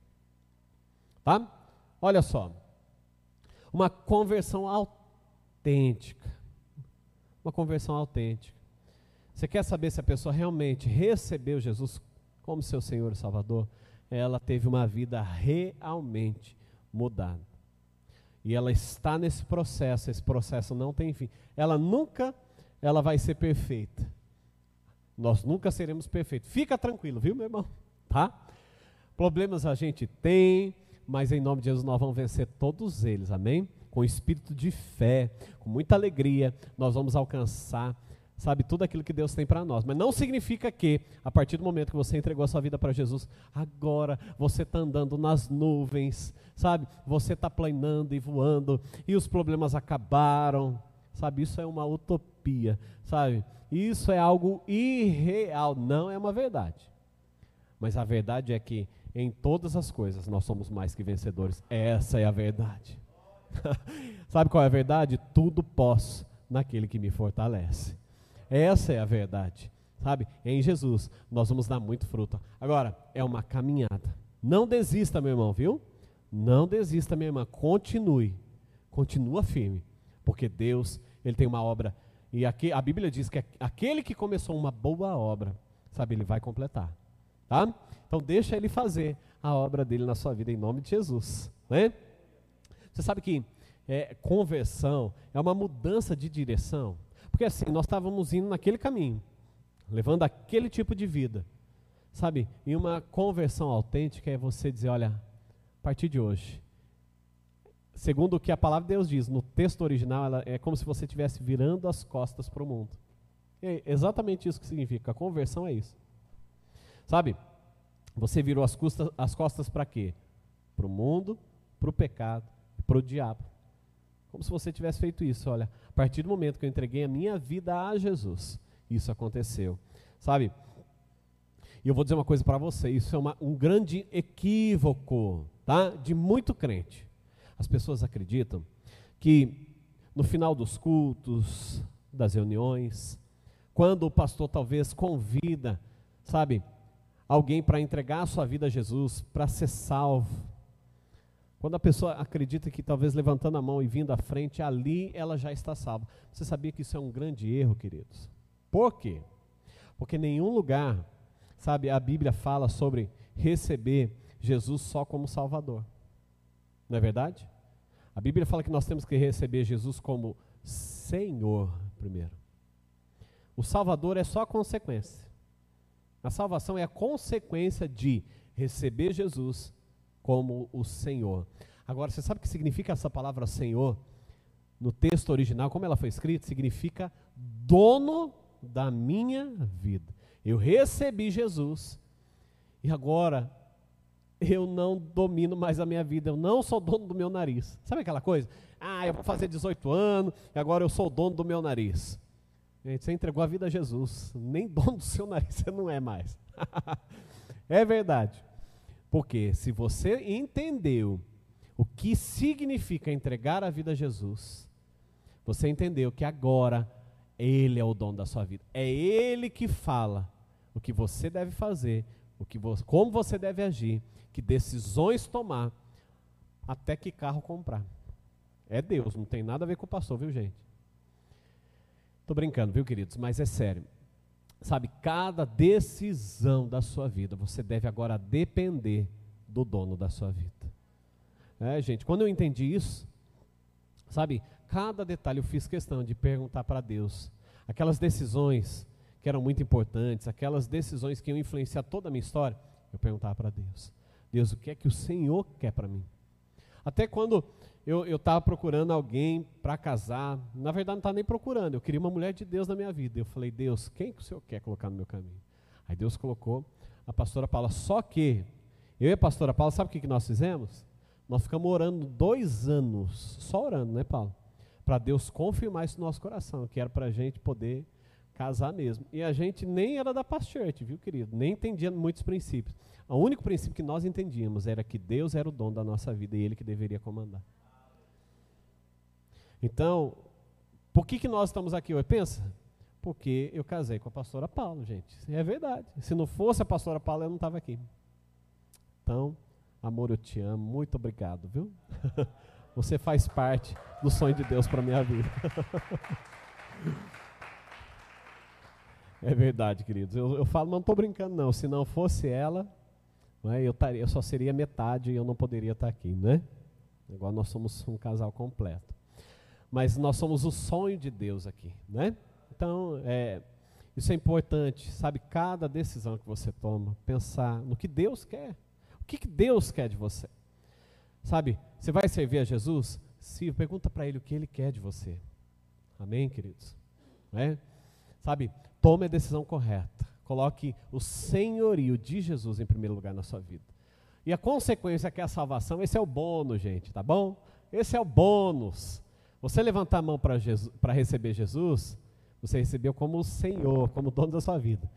Tá? Olha só. Uma conversão autêntica. Uma conversão autêntica. Você quer saber se a pessoa realmente recebeu Jesus como seu Senhor e Salvador? Ela teve uma vida realmente mudada e ela está nesse processo, esse processo não tem fim. Ela nunca ela vai ser perfeita. Nós nunca seremos perfeitos. Fica tranquilo, viu, meu irmão? Tá? Problemas a gente tem, mas em nome de Jesus nós vamos vencer todos eles. Amém? Com espírito de fé, com muita alegria, nós vamos alcançar sabe, tudo aquilo que Deus tem para nós. Mas não significa que, a partir do momento que você entregou a sua vida para Jesus, agora você está andando nas nuvens, sabe? Você está planando e voando e os problemas acabaram, sabe? Isso é uma utopia, sabe? Isso é algo irreal, não é uma verdade. Mas a verdade é que em todas as coisas nós somos mais que vencedores. Essa é a verdade. sabe qual é a verdade? Tudo posso naquele que me fortalece. Essa é a verdade, sabe? Em Jesus nós vamos dar muito fruto. Agora, é uma caminhada. Não desista, meu irmão, viu? Não desista, minha irmã. Continue. Continua firme. Porque Deus, Ele tem uma obra. E aqui, a Bíblia diz que aquele que começou uma boa obra, sabe, Ele vai completar. Tá? Então deixa Ele fazer a obra dele na sua vida em nome de Jesus. Né? Você sabe que é, conversão é uma mudança de direção. Porque assim, nós estávamos indo naquele caminho, levando aquele tipo de vida. Sabe? E uma conversão autêntica é você dizer, olha, a partir de hoje, segundo o que a palavra de Deus diz, no texto original, ela é como se você estivesse virando as costas para o mundo. É exatamente isso que significa. A conversão é isso. Sabe? Você virou as, custas, as costas para quê? Para o mundo, para o pecado, para o diabo. Como se você tivesse feito isso. Olha, a partir do momento que eu entreguei a minha vida a Jesus, isso aconteceu. Sabe? E eu vou dizer uma coisa para você: isso é uma, um grande equívoco, tá? De muito crente. As pessoas acreditam que no final dos cultos, das reuniões, quando o pastor talvez convida, sabe, alguém para entregar a sua vida a Jesus, para ser salvo, quando a pessoa acredita que talvez levantando a mão e vindo à frente, ali ela já está salva. Você sabia que isso é um grande erro, queridos? Por quê? Porque nenhum lugar, sabe, a Bíblia fala sobre receber Jesus só como Salvador. Não é verdade? A Bíblia fala que nós temos que receber Jesus como Senhor primeiro. O Salvador é só a consequência. A salvação é a consequência de receber Jesus como o Senhor. Agora, você sabe o que significa essa palavra Senhor? No texto original, como ela foi escrita, significa dono da minha vida. Eu recebi Jesus e agora eu não domino mais a minha vida, eu não sou dono do meu nariz. Sabe aquela coisa? Ah, eu vou fazer 18 anos e agora eu sou dono do meu nariz. Gente, você entregou a vida a Jesus. Nem dono do seu nariz você não é mais. é verdade. Porque se você entendeu o que significa entregar a vida a Jesus, você entendeu que agora Ele é o dono da sua vida. É Ele que fala o que você deve fazer, o que como você deve agir, que decisões tomar, até que carro comprar. É Deus, não tem nada a ver com o pastor, viu, gente? Tô brincando, viu, queridos? Mas é sério. Sabe, cada decisão da sua vida, você deve agora depender do dono da sua vida. É, gente, quando eu entendi isso, sabe, cada detalhe eu fiz questão de perguntar para Deus. Aquelas decisões que eram muito importantes, aquelas decisões que iam influenciar toda a minha história, eu perguntava para Deus: Deus, o que é que o Senhor quer para mim? Até quando eu estava procurando alguém para casar, na verdade não estava nem procurando, eu queria uma mulher de Deus na minha vida. Eu falei, Deus, quem que o Senhor quer colocar no meu caminho? Aí Deus colocou a pastora Paula. Só que, eu e a pastora Paula, sabe o que, que nós fizemos? Nós ficamos orando dois anos, só orando, né, Paulo? Para Deus confirmar isso no nosso coração, que era para a gente poder casar mesmo. E a gente nem era da Past Church, viu, querido? Nem entendia muitos princípios. O único princípio que nós entendíamos era que Deus era o dono da nossa vida e Ele que deveria comandar. Então, por que, que nós estamos aqui hoje? Pensa, porque eu casei com a pastora Paula, gente. É verdade. Se não fosse a pastora Paula, eu não estava aqui. Então, amor, eu te amo. Muito obrigado, viu? Você faz parte do sonho de Deus para minha vida. É verdade, queridos. Eu, eu falo, não estou brincando, não. Se não fosse ela, né, eu, taria, eu só seria metade e eu não poderia estar aqui, né? Agora nós somos um casal completo. Mas nós somos o sonho de Deus aqui, né? Então, é, isso é importante, sabe? Cada decisão que você toma, pensar no que Deus quer. O que, que Deus quer de você? Sabe? Você vai servir a Jesus? Se pergunta para Ele o que Ele quer de você. Amém, queridos? É? Sabe? Tome a decisão correta. Coloque o senhorio de Jesus em primeiro lugar na sua vida. E a consequência que é a salvação, esse é o bônus, gente, tá bom? Esse é o bônus. Você levantar a mão para receber Jesus, você recebeu como o Senhor, como dono da sua vida.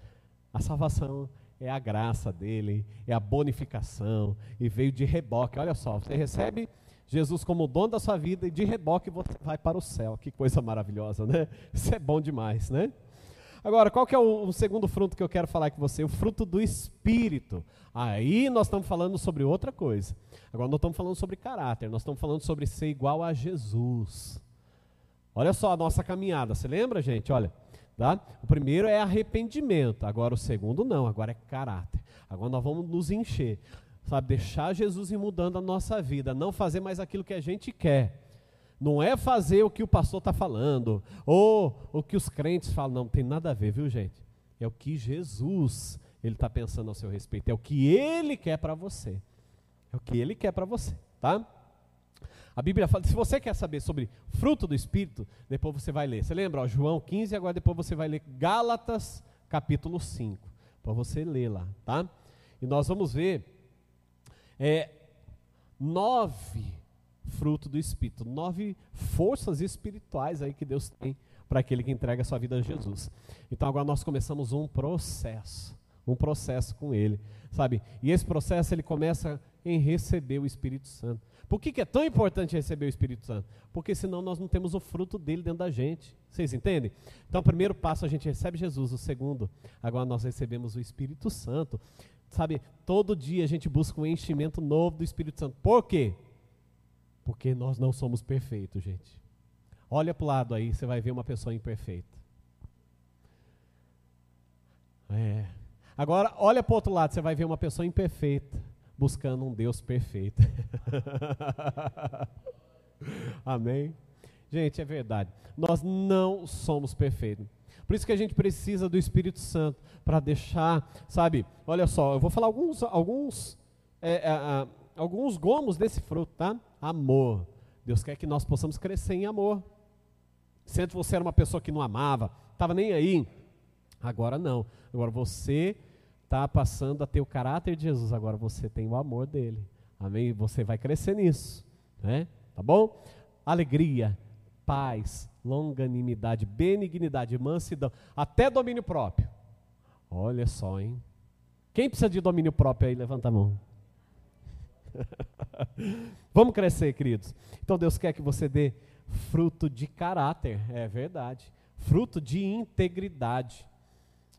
A salvação é a graça dele, é a bonificação, e veio de reboque. Olha só, você recebe Jesus como dono da sua vida e de reboque você vai para o céu. Que coisa maravilhosa, né? Isso é bom demais, né? Agora, qual que é o, o, segundo fruto que eu quero falar com você? O fruto do Espírito. Aí nós estamos falando sobre outra coisa. Agora não estamos falando sobre caráter, nós estamos falando sobre ser igual a Jesus. Olha só a nossa caminhada, você lembra, gente? Olha, tá? o primeiro é arrependimento, agora o segundo não, agora é caráter. Agora nós vamos nos encher, sabe? Deixar Jesus ir mudando a nossa vida, não fazer mais aquilo que a gente quer não é fazer o que o pastor está falando, ou o que os crentes falam, não, não tem nada a ver, viu gente? É o que Jesus ele está pensando ao seu respeito, é o que ele quer para você. É o que ele quer para você, tá? A Bíblia fala, se você quer saber sobre fruto do Espírito, depois você vai ler. Você lembra, ó, João 15, agora depois você vai ler Gálatas, capítulo 5, para você ler lá, tá? E nós vamos ver é, nove fruto do Espírito. Nove forças espirituais aí que Deus tem para aquele que entrega a sua vida a Jesus. Então agora nós começamos um processo, um processo com Ele, sabe? E esse processo ele começa em receber o Espírito Santo. Por que, que é tão importante receber o Espírito Santo? Porque senão nós não temos o fruto dele dentro da gente. Vocês entendem? Então, o primeiro passo a gente recebe Jesus, o segundo, agora nós recebemos o Espírito Santo. Sabe, todo dia a gente busca um enchimento novo do Espírito Santo. Por quê? Porque nós não somos perfeitos, gente. Olha para o lado aí, você vai ver uma pessoa imperfeita. É. Agora, olha para o outro lado, você vai ver uma pessoa imperfeita, buscando um Deus perfeito. Amém? Gente, é verdade. Nós não somos perfeitos. Por isso que a gente precisa do Espírito Santo para deixar, sabe? Olha só, eu vou falar alguns, alguns, é, é, alguns gomos desse fruto, tá? Amor. Deus quer que nós possamos crescer em amor. Se antes você era uma pessoa que não amava, estava nem aí, agora não. Agora você está passando a ter o caráter de Jesus, agora você tem o amor dele. Amém? Você vai crescer nisso, né? Tá bom? alegria, paz, longanimidade, benignidade, mansidão, até domínio próprio. Olha só, hein? Quem precisa de domínio próprio aí? Levanta a mão. Vamos crescer, queridos. Então Deus quer que você dê fruto de caráter, é verdade. Fruto de integridade.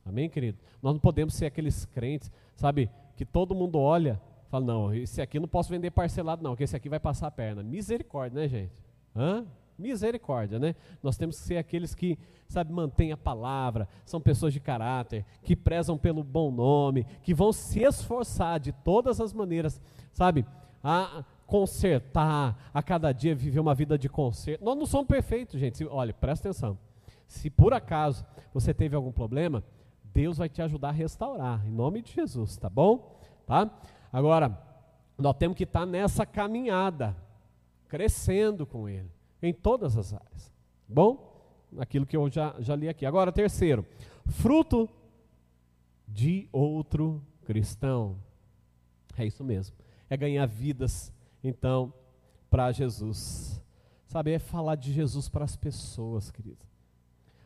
Amém, querido? Nós não podemos ser aqueles crentes, sabe, que todo mundo olha, fala, não, esse aqui não posso vender parcelado, não, porque esse aqui vai passar a perna. Misericórdia, né, gente? Hã? Misericórdia, né? Nós temos que ser aqueles que, sabe, mantêm a palavra, são pessoas de caráter, que prezam pelo bom nome, que vão se esforçar de todas as maneiras, sabe, a consertar, a cada dia viver uma vida de conserto. Nós não somos perfeitos, gente. Olha, presta atenção. Se por acaso você teve algum problema, Deus vai te ajudar a restaurar, em nome de Jesus, tá bom? Tá? Agora, nós temos que estar nessa caminhada, crescendo com Ele, em todas as áreas. Bom? Aquilo que eu já, já li aqui. Agora, terceiro, fruto de outro cristão. É isso mesmo. É ganhar vidas, então, para Jesus. Sabe, é falar de Jesus para as pessoas, querido.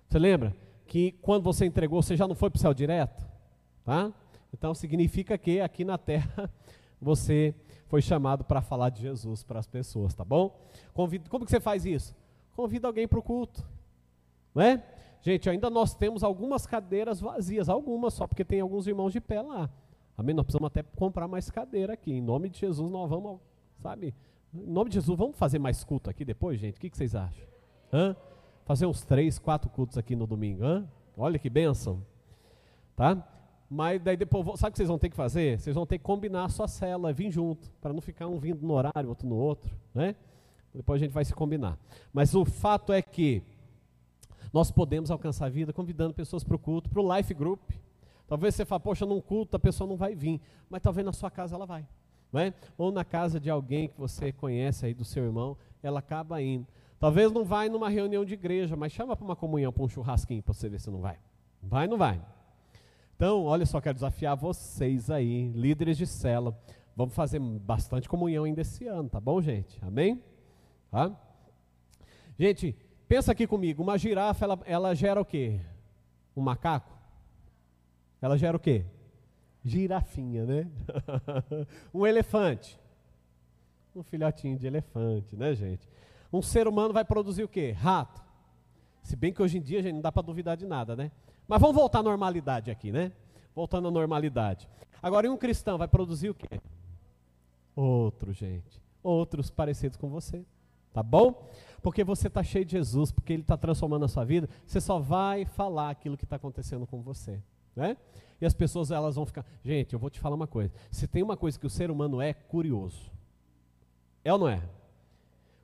Você lembra? que quando você entregou, você já não foi para o céu direto? Tá? Então significa que aqui na terra você foi chamado para falar de Jesus para as pessoas, tá bom? Convido, como que você faz isso? Convida alguém para o culto, não é? Gente, ainda nós temos algumas cadeiras vazias, algumas só porque tem alguns irmãos de pé lá. Amém? Nós precisamos até comprar mais cadeira aqui. Em nome de Jesus nós vamos, sabe? Em nome de Jesus, vamos fazer mais culto aqui depois, gente? O que, que vocês acham? Hã? fazer uns três, quatro cultos aqui no domingo. Hein? Olha que bênção. Tá? Mas daí depois, sabe o que vocês vão ter que fazer? Vocês vão ter que combinar a sua célula, vir junto, para não ficar um vindo no horário, outro no outro, né? Depois a gente vai se combinar. Mas o fato é que nós podemos alcançar a vida convidando pessoas para o culto, para o life group. Talvez você fale, poxa, num culto a pessoa não vai vir, mas talvez na sua casa ela vai. Não é? Ou na casa de alguém que você conhece aí, do seu irmão, ela acaba indo. Talvez não vai numa reunião de igreja, mas chama para uma comunhão, para um churrasquinho, para você ver se não vai. Vai, não vai. Então, olha só, quero desafiar vocês aí, líderes de cela. Vamos fazer bastante comunhão ainda esse ano, tá bom, gente? Amém? Tá? Gente, pensa aqui comigo, uma girafa, ela, ela gera o quê? Um macaco? Ela gera o quê? Girafinha, né? um elefante. Um filhotinho de elefante, né, gente? Um ser humano vai produzir o quê? Rato. Se bem que hoje em dia, gente, não dá para duvidar de nada, né? Mas vamos voltar à normalidade aqui, né? Voltando à normalidade. Agora, e um cristão vai produzir o quê? Outro, gente. Outros parecidos com você. Tá bom? Porque você está cheio de Jesus, porque Ele está transformando a sua vida, você só vai falar aquilo que está acontecendo com você. Né? E as pessoas elas vão ficar. Gente, eu vou te falar uma coisa. Se tem uma coisa que o ser humano é, curioso. É ou não é?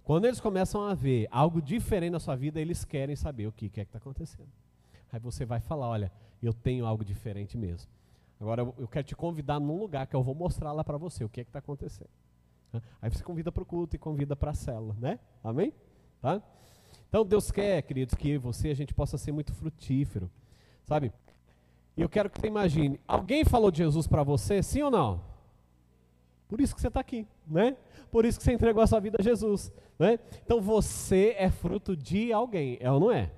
Quando eles começam a ver algo diferente na sua vida, eles querem saber o que, que é que está acontecendo. Aí você vai falar, olha, eu tenho algo diferente mesmo. Agora eu quero te convidar num lugar que eu vou mostrar lá para você o que é que está acontecendo. Aí você convida para o culto e convida para a célula, né? Amém? Tá? Então Deus quer, queridos, que você a gente possa ser muito frutífero, sabe? E eu quero que você imagine, alguém falou de Jesus para você, sim ou não? Por isso que você está aqui, né? Por isso que você entregou a sua vida a Jesus, né? Então você é fruto de alguém, é ou não é?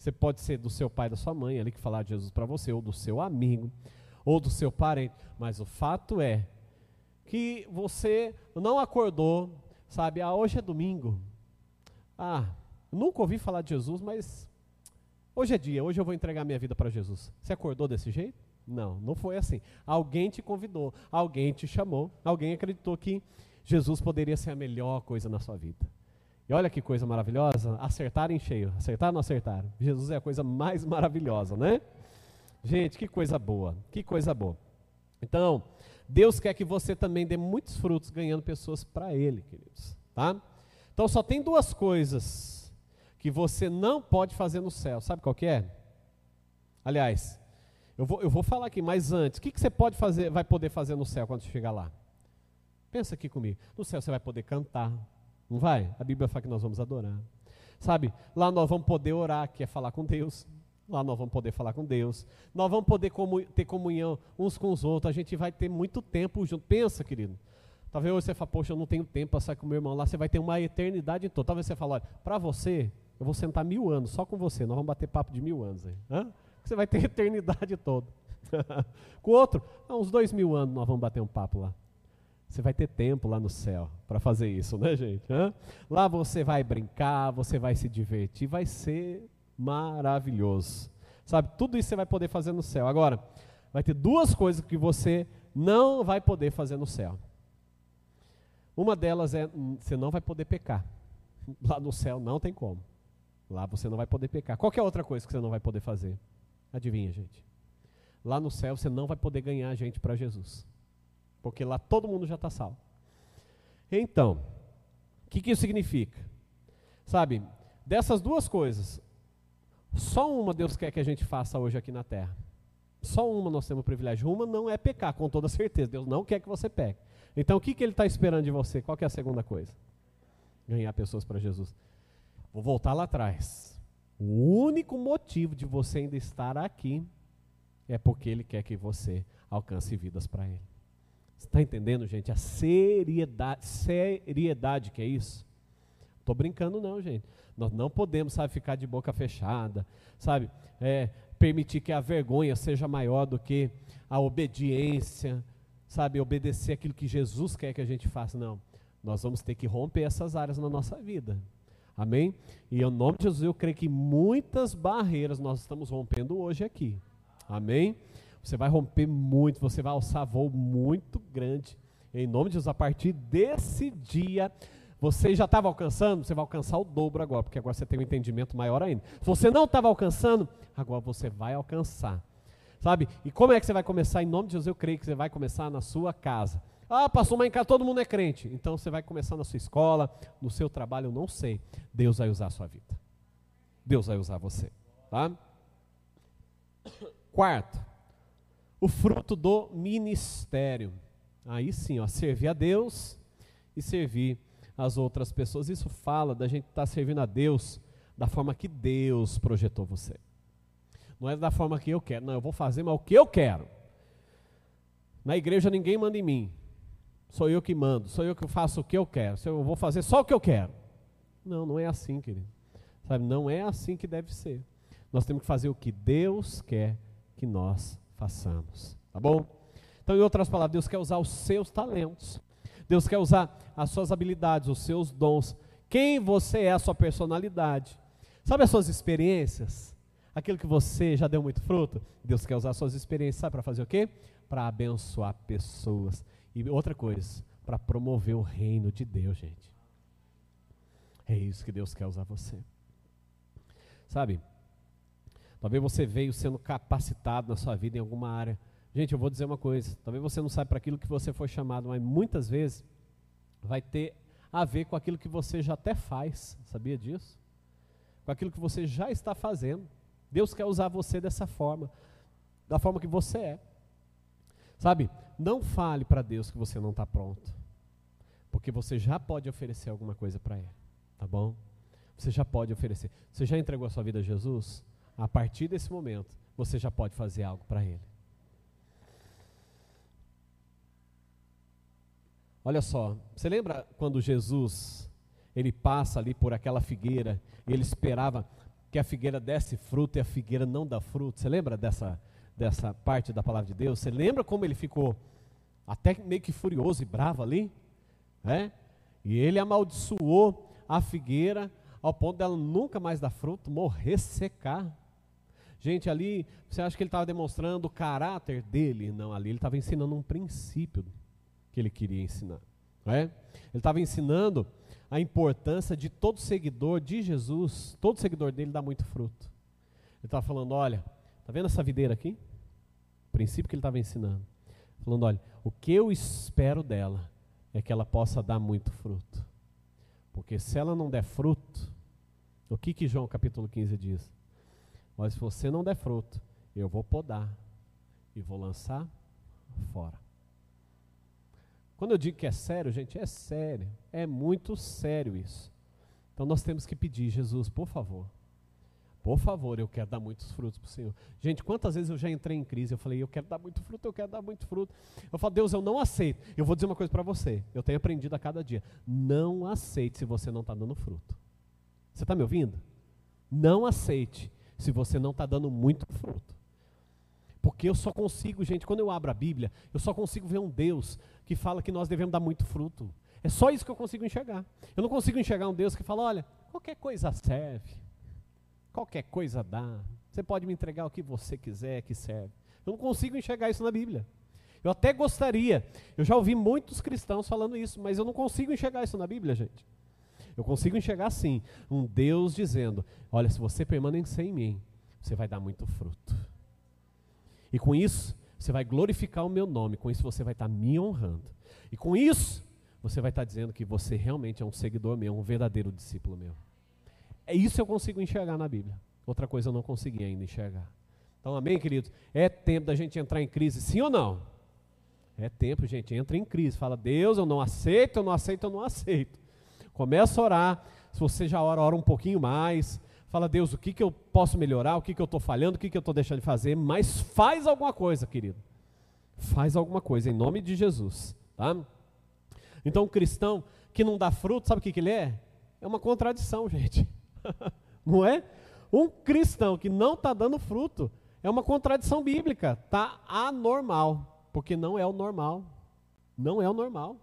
Você pode ser do seu pai, da sua mãe, ali que falar de Jesus para você, ou do seu amigo, ou do seu parente, mas o fato é que você não acordou, sabe? Ah, hoje é domingo. Ah, nunca ouvi falar de Jesus, mas hoje é dia, hoje eu vou entregar minha vida para Jesus. Você acordou desse jeito? Não, não foi assim. Alguém te convidou, alguém te chamou, alguém acreditou que Jesus poderia ser a melhor coisa na sua vida. E olha que coisa maravilhosa, acertaram em cheio. Acertaram ou não acertaram? Jesus é a coisa mais maravilhosa, né? Gente, que coisa boa, que coisa boa. Então, Deus quer que você também dê muitos frutos ganhando pessoas para Ele, queridos, tá? Então só tem duas coisas que você não pode fazer no céu. Sabe qual que é? Aliás, eu vou, eu vou falar aqui, mas antes, o que, que você pode fazer, vai poder fazer no céu quando chegar lá? Pensa aqui comigo. No céu você vai poder cantar, não vai? A Bíblia fala que nós vamos adorar. Sabe, lá nós vamos poder orar, que é falar com Deus. Lá nós vamos poder falar com Deus. Nós vamos poder comu ter comunhão uns com os outros. A gente vai ter muito tempo junto. Pensa, querido. Talvez hoje você fale, poxa, eu não tenho tempo para sair com meu irmão lá. Você vai ter uma eternidade toda. Talvez você fale, olha, para você, eu vou sentar mil anos só com você. Nós vamos bater papo de mil anos aí. Hã? Você vai ter eternidade toda. com outro, uns dois mil anos nós vamos bater um papo lá. Você vai ter tempo lá no céu para fazer isso, né, gente? Lá você vai brincar, você vai se divertir, vai ser maravilhoso. Sabe, tudo isso você vai poder fazer no céu. Agora, vai ter duas coisas que você não vai poder fazer no céu. Uma delas é hum, você não vai poder pecar. Lá no céu não tem como. Lá você não vai poder pecar. Qual é outra coisa que você não vai poder fazer? Adivinha, gente. Lá no céu você não vai poder ganhar gente para Jesus. Porque lá todo mundo já está salvo. Então, o que, que isso significa? Sabe, dessas duas coisas, só uma Deus quer que a gente faça hoje aqui na terra. Só uma nós temos o privilégio. Uma não é pecar, com toda certeza. Deus não quer que você peque. Então o que, que ele está esperando de você? Qual é a segunda coisa? Ganhar pessoas para Jesus. Vou voltar lá atrás. O único motivo de você ainda estar aqui é porque ele quer que você alcance vidas para ele. Está entendendo, gente? A seriedade, seriedade que é isso? Estou brincando, não, gente. Nós não podemos, sabe, ficar de boca fechada, sabe? É, permitir que a vergonha seja maior do que a obediência, sabe? Obedecer aquilo que Jesus quer que a gente faça. Não. Nós vamos ter que romper essas áreas na nossa vida. Amém? E em nome de Jesus, eu creio que muitas barreiras nós estamos rompendo hoje aqui. Amém? Você vai romper muito, você vai alçar voo muito grande. Em nome de Jesus, a partir desse dia, você já estava alcançando, você vai alcançar o dobro agora, porque agora você tem um entendimento maior ainda. Se você não estava alcançando, agora você vai alcançar. Sabe? E como é que você vai começar? Em nome de Jesus, eu creio que você vai começar na sua casa. Ah, pastor, mas em casa todo mundo é crente. Então você vai começar na sua escola, no seu trabalho, eu não sei. Deus vai usar a sua vida. Deus vai usar você. Tá? Quarto, o fruto do ministério. Aí sim, ó, servir a Deus e servir as outras pessoas. Isso fala da gente estar tá servindo a Deus da forma que Deus projetou você. Não é da forma que eu quero. Não, eu vou fazer, mas o que eu quero. Na igreja ninguém manda em mim. Sou eu que mando, sou eu que faço o que eu quero. Eu vou fazer só o que eu quero. Não, não é assim, querido. Sabe, não é assim que deve ser. Nós temos que fazer o que Deus quer que nós façamos. Tá bom? Então, em outras palavras, Deus quer usar os seus talentos. Deus quer usar as suas habilidades, os seus dons. Quem você é, a sua personalidade. Sabe as suas experiências? Aquilo que você já deu muito fruto? Deus quer usar as suas experiências, sabe para fazer o quê? Para abençoar pessoas. E outra coisa, para promover o reino de Deus, gente. É isso que Deus quer usar você. Sabe? Talvez você veio sendo capacitado na sua vida em alguma área. Gente, eu vou dizer uma coisa. Talvez você não saiba para aquilo que você foi chamado, mas muitas vezes vai ter a ver com aquilo que você já até faz. Sabia disso? Com aquilo que você já está fazendo. Deus quer usar você dessa forma, da forma que você é. Sabe? Não fale para Deus que você não está pronto. Porque você já pode oferecer alguma coisa para Ele. Tá bom? Você já pode oferecer. Você já entregou a sua vida a Jesus? A partir desse momento, você já pode fazer algo para Ele. Olha só, você lembra quando Jesus ele passa ali por aquela figueira e ele esperava que a figueira desse fruto e a figueira não dá fruto? Você lembra dessa, dessa parte da palavra de Deus? Você lembra como ele ficou até meio que furioso e bravo ali? É? E ele amaldiçoou a figueira ao ponto dela nunca mais dar fruto, morrer, secar. Gente, ali, você acha que ele estava demonstrando o caráter dele? Não, ali ele estava ensinando um princípio que ele queria ensinar. É? Ele estava ensinando a importância de todo seguidor de Jesus, todo seguidor dele dá muito fruto. Ele estava falando: olha, está vendo essa videira aqui? O princípio que ele estava ensinando. Falando: olha, o que eu espero dela é que ela possa dar muito fruto. Porque se ela não der fruto, o que, que João capítulo 15 diz? Mas se você não der fruto, eu vou podar e vou lançar fora. Quando eu digo que é sério, gente, é sério. É muito sério isso. Então nós temos que pedir, Jesus, por favor, Por favor, eu quero dar muitos frutos para o Senhor. Gente, quantas vezes eu já entrei em crise? Eu falei, eu quero dar muito fruto, eu quero dar muito fruto. Eu falo, Deus, eu não aceito. Eu vou dizer uma coisa para você. Eu tenho aprendido a cada dia. Não aceite se você não está dando fruto. Você está me ouvindo? Não aceite se você não está dando muito fruto. Porque eu só consigo, gente, quando eu abro a Bíblia, eu só consigo ver um Deus que fala que nós devemos dar muito fruto. É só isso que eu consigo enxergar. Eu não consigo enxergar um Deus que fala: olha, qualquer coisa serve, qualquer coisa dá. Você pode me entregar o que você quiser que serve. Eu não consigo enxergar isso na Bíblia. Eu até gostaria, eu já ouvi muitos cristãos falando isso, mas eu não consigo enxergar isso na Bíblia, gente. Eu consigo enxergar assim, um Deus dizendo: Olha, se você permanecer em mim, você vai dar muito fruto. E com isso, você vai glorificar o meu nome, com isso você vai estar me honrando. E com isso, você vai estar dizendo que você realmente é um seguidor meu, um verdadeiro discípulo meu. É isso eu consigo enxergar na Bíblia. Outra coisa eu não consegui ainda enxergar. Então, amém, queridos? É tempo da gente entrar em crise, sim ou não? É tempo, gente, entra em crise. Fala, Deus, eu não aceito, eu não aceito, eu não aceito. Começa a orar. Se você já ora, ora um pouquinho mais. Fala, Deus, o que, que eu posso melhorar, o que, que eu estou falhando, o que, que eu estou deixando de fazer, mas faz alguma coisa, querido. Faz alguma coisa, em nome de Jesus. Tá? Então, o cristão que não dá fruto, sabe o que, que ele é? É uma contradição, gente. não é? Um cristão que não está dando fruto é uma contradição bíblica. Está anormal, porque não é o normal. Não é o normal.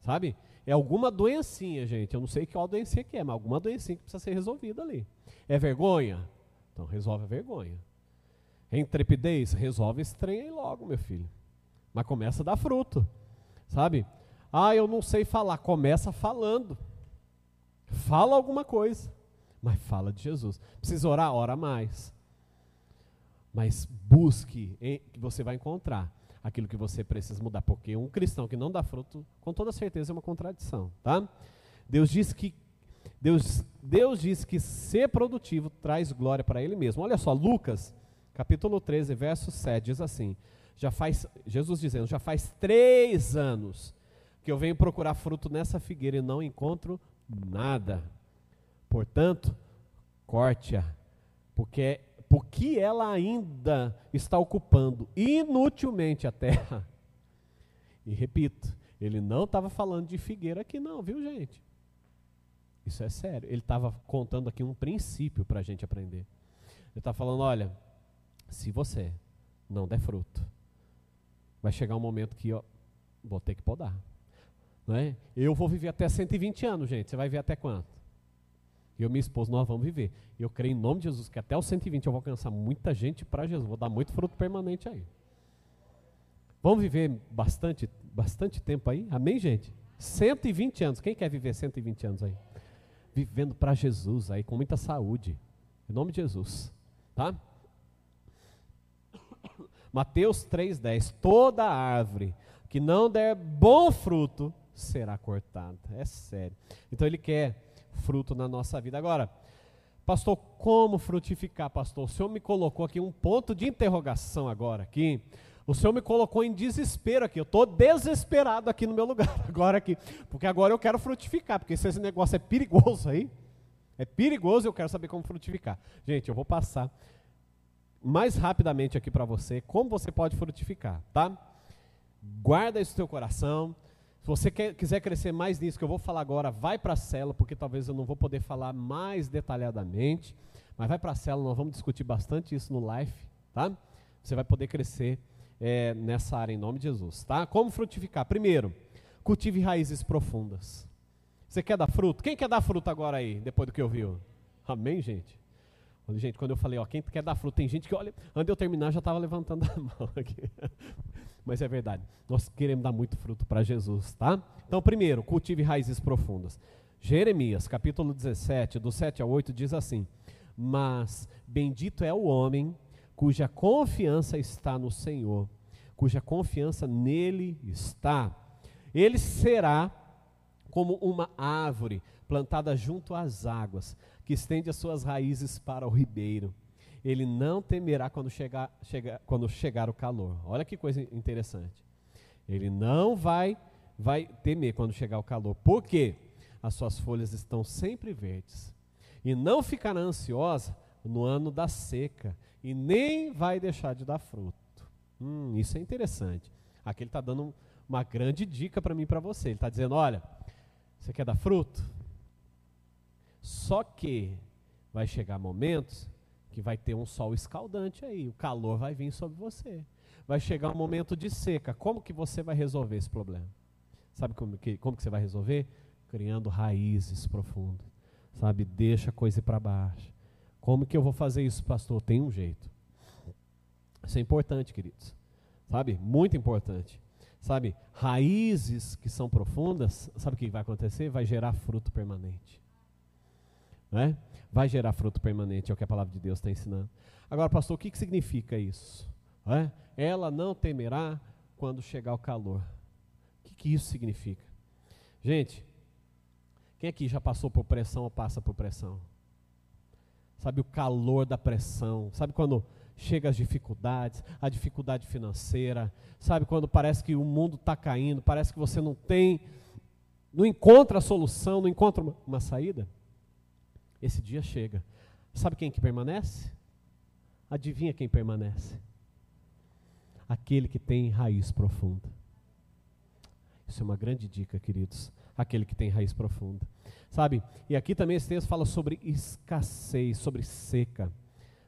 Sabe? É alguma doencinha, gente. Eu não sei qual doencinha que é, mas alguma doencinha que precisa ser resolvida ali. É vergonha? Então resolve a vergonha. É intrepidez? Resolve esse trem aí logo, meu filho. Mas começa a dar fruto. Sabe? Ah, eu não sei falar. Começa falando. Fala alguma coisa. Mas fala de Jesus. Precisa orar? Ora mais. Mas busque, que você vai encontrar aquilo que você precisa mudar. Porque um cristão que não dá fruto, com toda certeza é uma contradição, tá? Deus diz que Deus, Deus diz que ser produtivo traz glória para ele mesmo. Olha só, Lucas, capítulo 13, verso 7, diz assim: já faz, Jesus dizendo, já faz três anos que eu venho procurar fruto nessa figueira e não encontro nada. Portanto, corte-a, porque porque ela ainda está ocupando inutilmente a terra. E repito, ele não estava falando de figueira aqui, não, viu, gente? Isso é sério. Ele estava contando aqui um princípio para a gente aprender. Ele está falando: olha, se você não der fruto, vai chegar um momento que eu vou ter que podar. Não é? Eu vou viver até 120 anos, gente. Você vai ver até quanto? Eu e minha esposa, nós vamos viver. E eu creio em nome de Jesus que até os 120 eu vou alcançar muita gente para Jesus. Vou dar muito fruto permanente aí. Vamos viver bastante, bastante tempo aí? Amém, gente? 120 anos. Quem quer viver 120 anos aí? Vivendo para Jesus aí, com muita saúde. Em nome de Jesus. Tá? Mateus 3,10. Toda árvore que não der bom fruto será cortada. É sério. Então ele quer fruto na nossa vida. Agora, pastor, como frutificar, pastor? O senhor me colocou aqui um ponto de interrogação agora aqui. O senhor me colocou em desespero aqui. Eu estou desesperado aqui no meu lugar agora aqui, porque agora eu quero frutificar, porque se esse negócio é perigoso aí, é perigoso, eu quero saber como frutificar. Gente, eu vou passar mais rapidamente aqui para você como você pode frutificar, tá? Guarda isso no seu coração. Se você quer, quiser crescer mais nisso que eu vou falar agora, vai para a célula, porque talvez eu não vou poder falar mais detalhadamente, mas vai para a célula, nós vamos discutir bastante isso no live, tá? Você vai poder crescer é, nessa área em nome de Jesus, tá? Como frutificar? Primeiro, cultive raízes profundas. Você quer dar fruto? Quem quer dar fruto agora aí, depois do que ouviu? Amém, gente? Gente, quando eu falei, ó, quem quer dar fruto, tem gente que, olha, antes de eu terminar, já estava levantando a mão aqui mas é verdade. Nós queremos dar muito fruto para Jesus, tá? Então, primeiro, cultive raízes profundas. Jeremias, capítulo 17, do 7 ao 8, diz assim: Mas bendito é o homem cuja confiança está no Senhor, cuja confiança nele está. Ele será como uma árvore plantada junto às águas, que estende as suas raízes para o ribeiro ele não temerá quando chegar, chegar, quando chegar o calor. Olha que coisa interessante. Ele não vai, vai temer quando chegar o calor. Por quê? As suas folhas estão sempre verdes. E não ficará ansiosa no ano da seca, e nem vai deixar de dar fruto. Hum, isso é interessante. Aqui ele está dando uma grande dica para mim e para você. Ele está dizendo: olha, você quer dar fruto? Só que vai chegar momentos que vai ter um sol escaldante aí, o calor vai vir sobre você. Vai chegar um momento de seca. Como que você vai resolver esse problema? Sabe como que, como que você vai resolver? Criando raízes profundas. Sabe, deixa a coisa para baixo. Como que eu vou fazer isso, pastor? Tem um jeito. Isso é importante, queridos. Sabe? Muito importante. Sabe? Raízes que são profundas, sabe o que vai acontecer? Vai gerar fruto permanente. Né? Vai gerar fruto permanente, é o que a palavra de Deus está ensinando. Agora, pastor, o que, que significa isso? É? Ela não temerá quando chegar o calor. O que, que isso significa? Gente, quem aqui já passou por pressão ou passa por pressão? Sabe o calor da pressão? Sabe quando chega as dificuldades, a dificuldade financeira? Sabe quando parece que o mundo está caindo, parece que você não tem, não encontra a solução, não encontra uma, uma saída? Esse dia chega. Sabe quem que permanece? Adivinha quem permanece? Aquele que tem raiz profunda. Isso é uma grande dica, queridos. Aquele que tem raiz profunda. Sabe? E aqui também esse texto fala sobre escassez, sobre seca.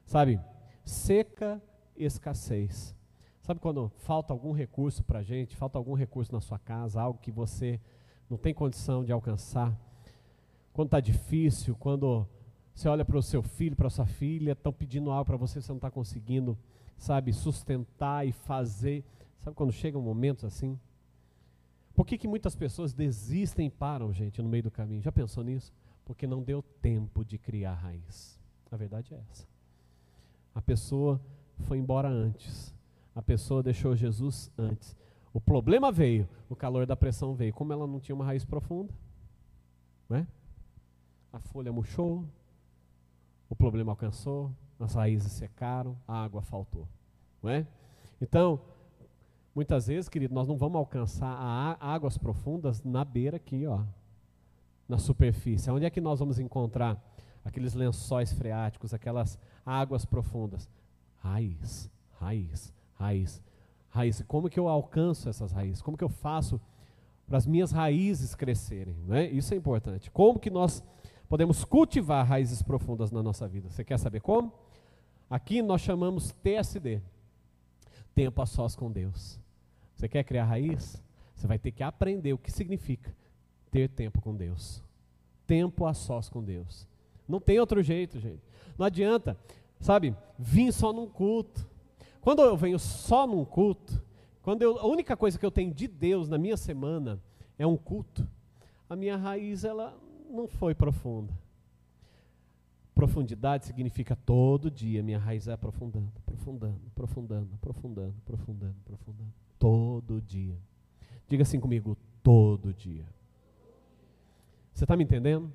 Sabe? Seca, escassez. Sabe quando falta algum recurso para a gente, falta algum recurso na sua casa, algo que você não tem condição de alcançar? Quando está difícil, quando você olha para o seu filho, para sua filha, estão pedindo algo para você, você não está conseguindo, sabe, sustentar e fazer. Sabe quando chegam momentos assim? Por que, que muitas pessoas desistem e param, gente, no meio do caminho? Já pensou nisso? Porque não deu tempo de criar raiz. A verdade é essa. A pessoa foi embora antes. A pessoa deixou Jesus antes. O problema veio, o calor da pressão veio. Como ela não tinha uma raiz profunda, né? A folha murchou, o problema alcançou, as raízes secaram, a água faltou. Não é? Então, Muitas vezes, querido, nós não vamos alcançar águas profundas na beira aqui, ó, na superfície. Onde é que nós vamos encontrar aqueles lençóis freáticos, aquelas águas profundas? Raiz, raiz, raiz, raiz. Como que eu alcanço essas raízes? Como que eu faço para as minhas raízes crescerem? Né? Isso é importante. Como que nós podemos cultivar raízes profundas na nossa vida? Você quer saber como? Aqui nós chamamos TSD, tempo a sós com Deus. Você quer criar raiz? Você vai ter que aprender o que significa ter tempo com Deus. Tempo a sós com Deus. Não tem outro jeito, gente. Não adianta, sabe, vir só num culto. Quando eu venho só num culto, quando eu, a única coisa que eu tenho de Deus na minha semana é um culto, a minha raiz ela não foi profunda. Profundidade significa todo dia minha raiz é aprofundando, aprofundando, aprofundando, aprofundando, aprofundando, aprofundando. Todo dia. Diga assim comigo, todo dia. Você está me entendendo?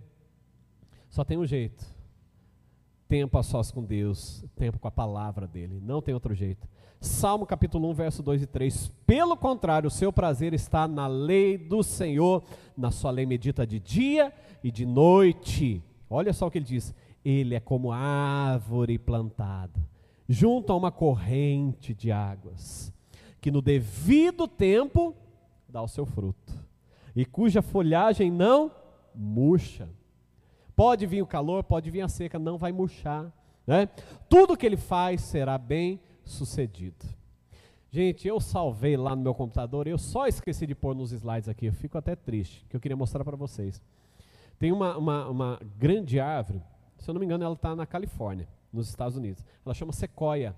Só tem um jeito. Tempo a sós com Deus, tempo com a palavra dele. Não tem outro jeito. Salmo capítulo 1, verso 2 e 3. Pelo contrário, o seu prazer está na lei do Senhor, na sua lei medita de dia e de noite. Olha só o que ele diz. Ele é como árvore plantada, junto a uma corrente de águas que no devido tempo dá o seu fruto, e cuja folhagem não murcha. Pode vir o calor, pode vir a seca, não vai murchar. Né? Tudo que ele faz será bem sucedido. Gente, eu salvei lá no meu computador, eu só esqueci de pôr nos slides aqui, eu fico até triste, que eu queria mostrar para vocês. Tem uma, uma, uma, grande árvore, se eu não me engano, ela está na Califórnia, nos Estados Unidos. Ela chama sequoia.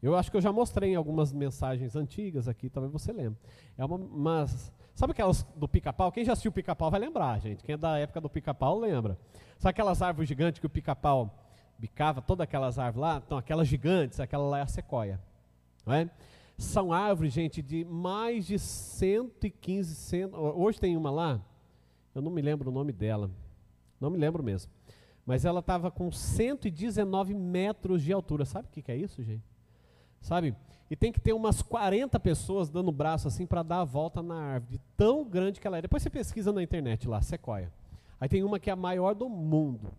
Eu acho que eu já mostrei em algumas mensagens antigas aqui, talvez você lembre. É uma, umas, sabe aquelas do pica-pau? Quem já assistiu o pica-pau vai lembrar, gente. Quem é da época do pica-pau lembra. Sabe aquelas árvores gigantes que o pica-pau bicava, todas aquelas árvores lá? Então, aquelas gigantes, aquela lá é a sequoia. Não é? São árvores, gente, de mais de 115, 100, hoje tem uma lá, eu não me lembro o nome dela, não me lembro mesmo. Mas ela estava com 119 metros de altura. Sabe o que, que é isso, gente? sabe? E tem que ter umas 40 pessoas dando o braço assim para dar a volta na árvore, tão grande que ela é. Depois você pesquisa na internet lá, sequoia. Aí tem uma que é a maior do mundo.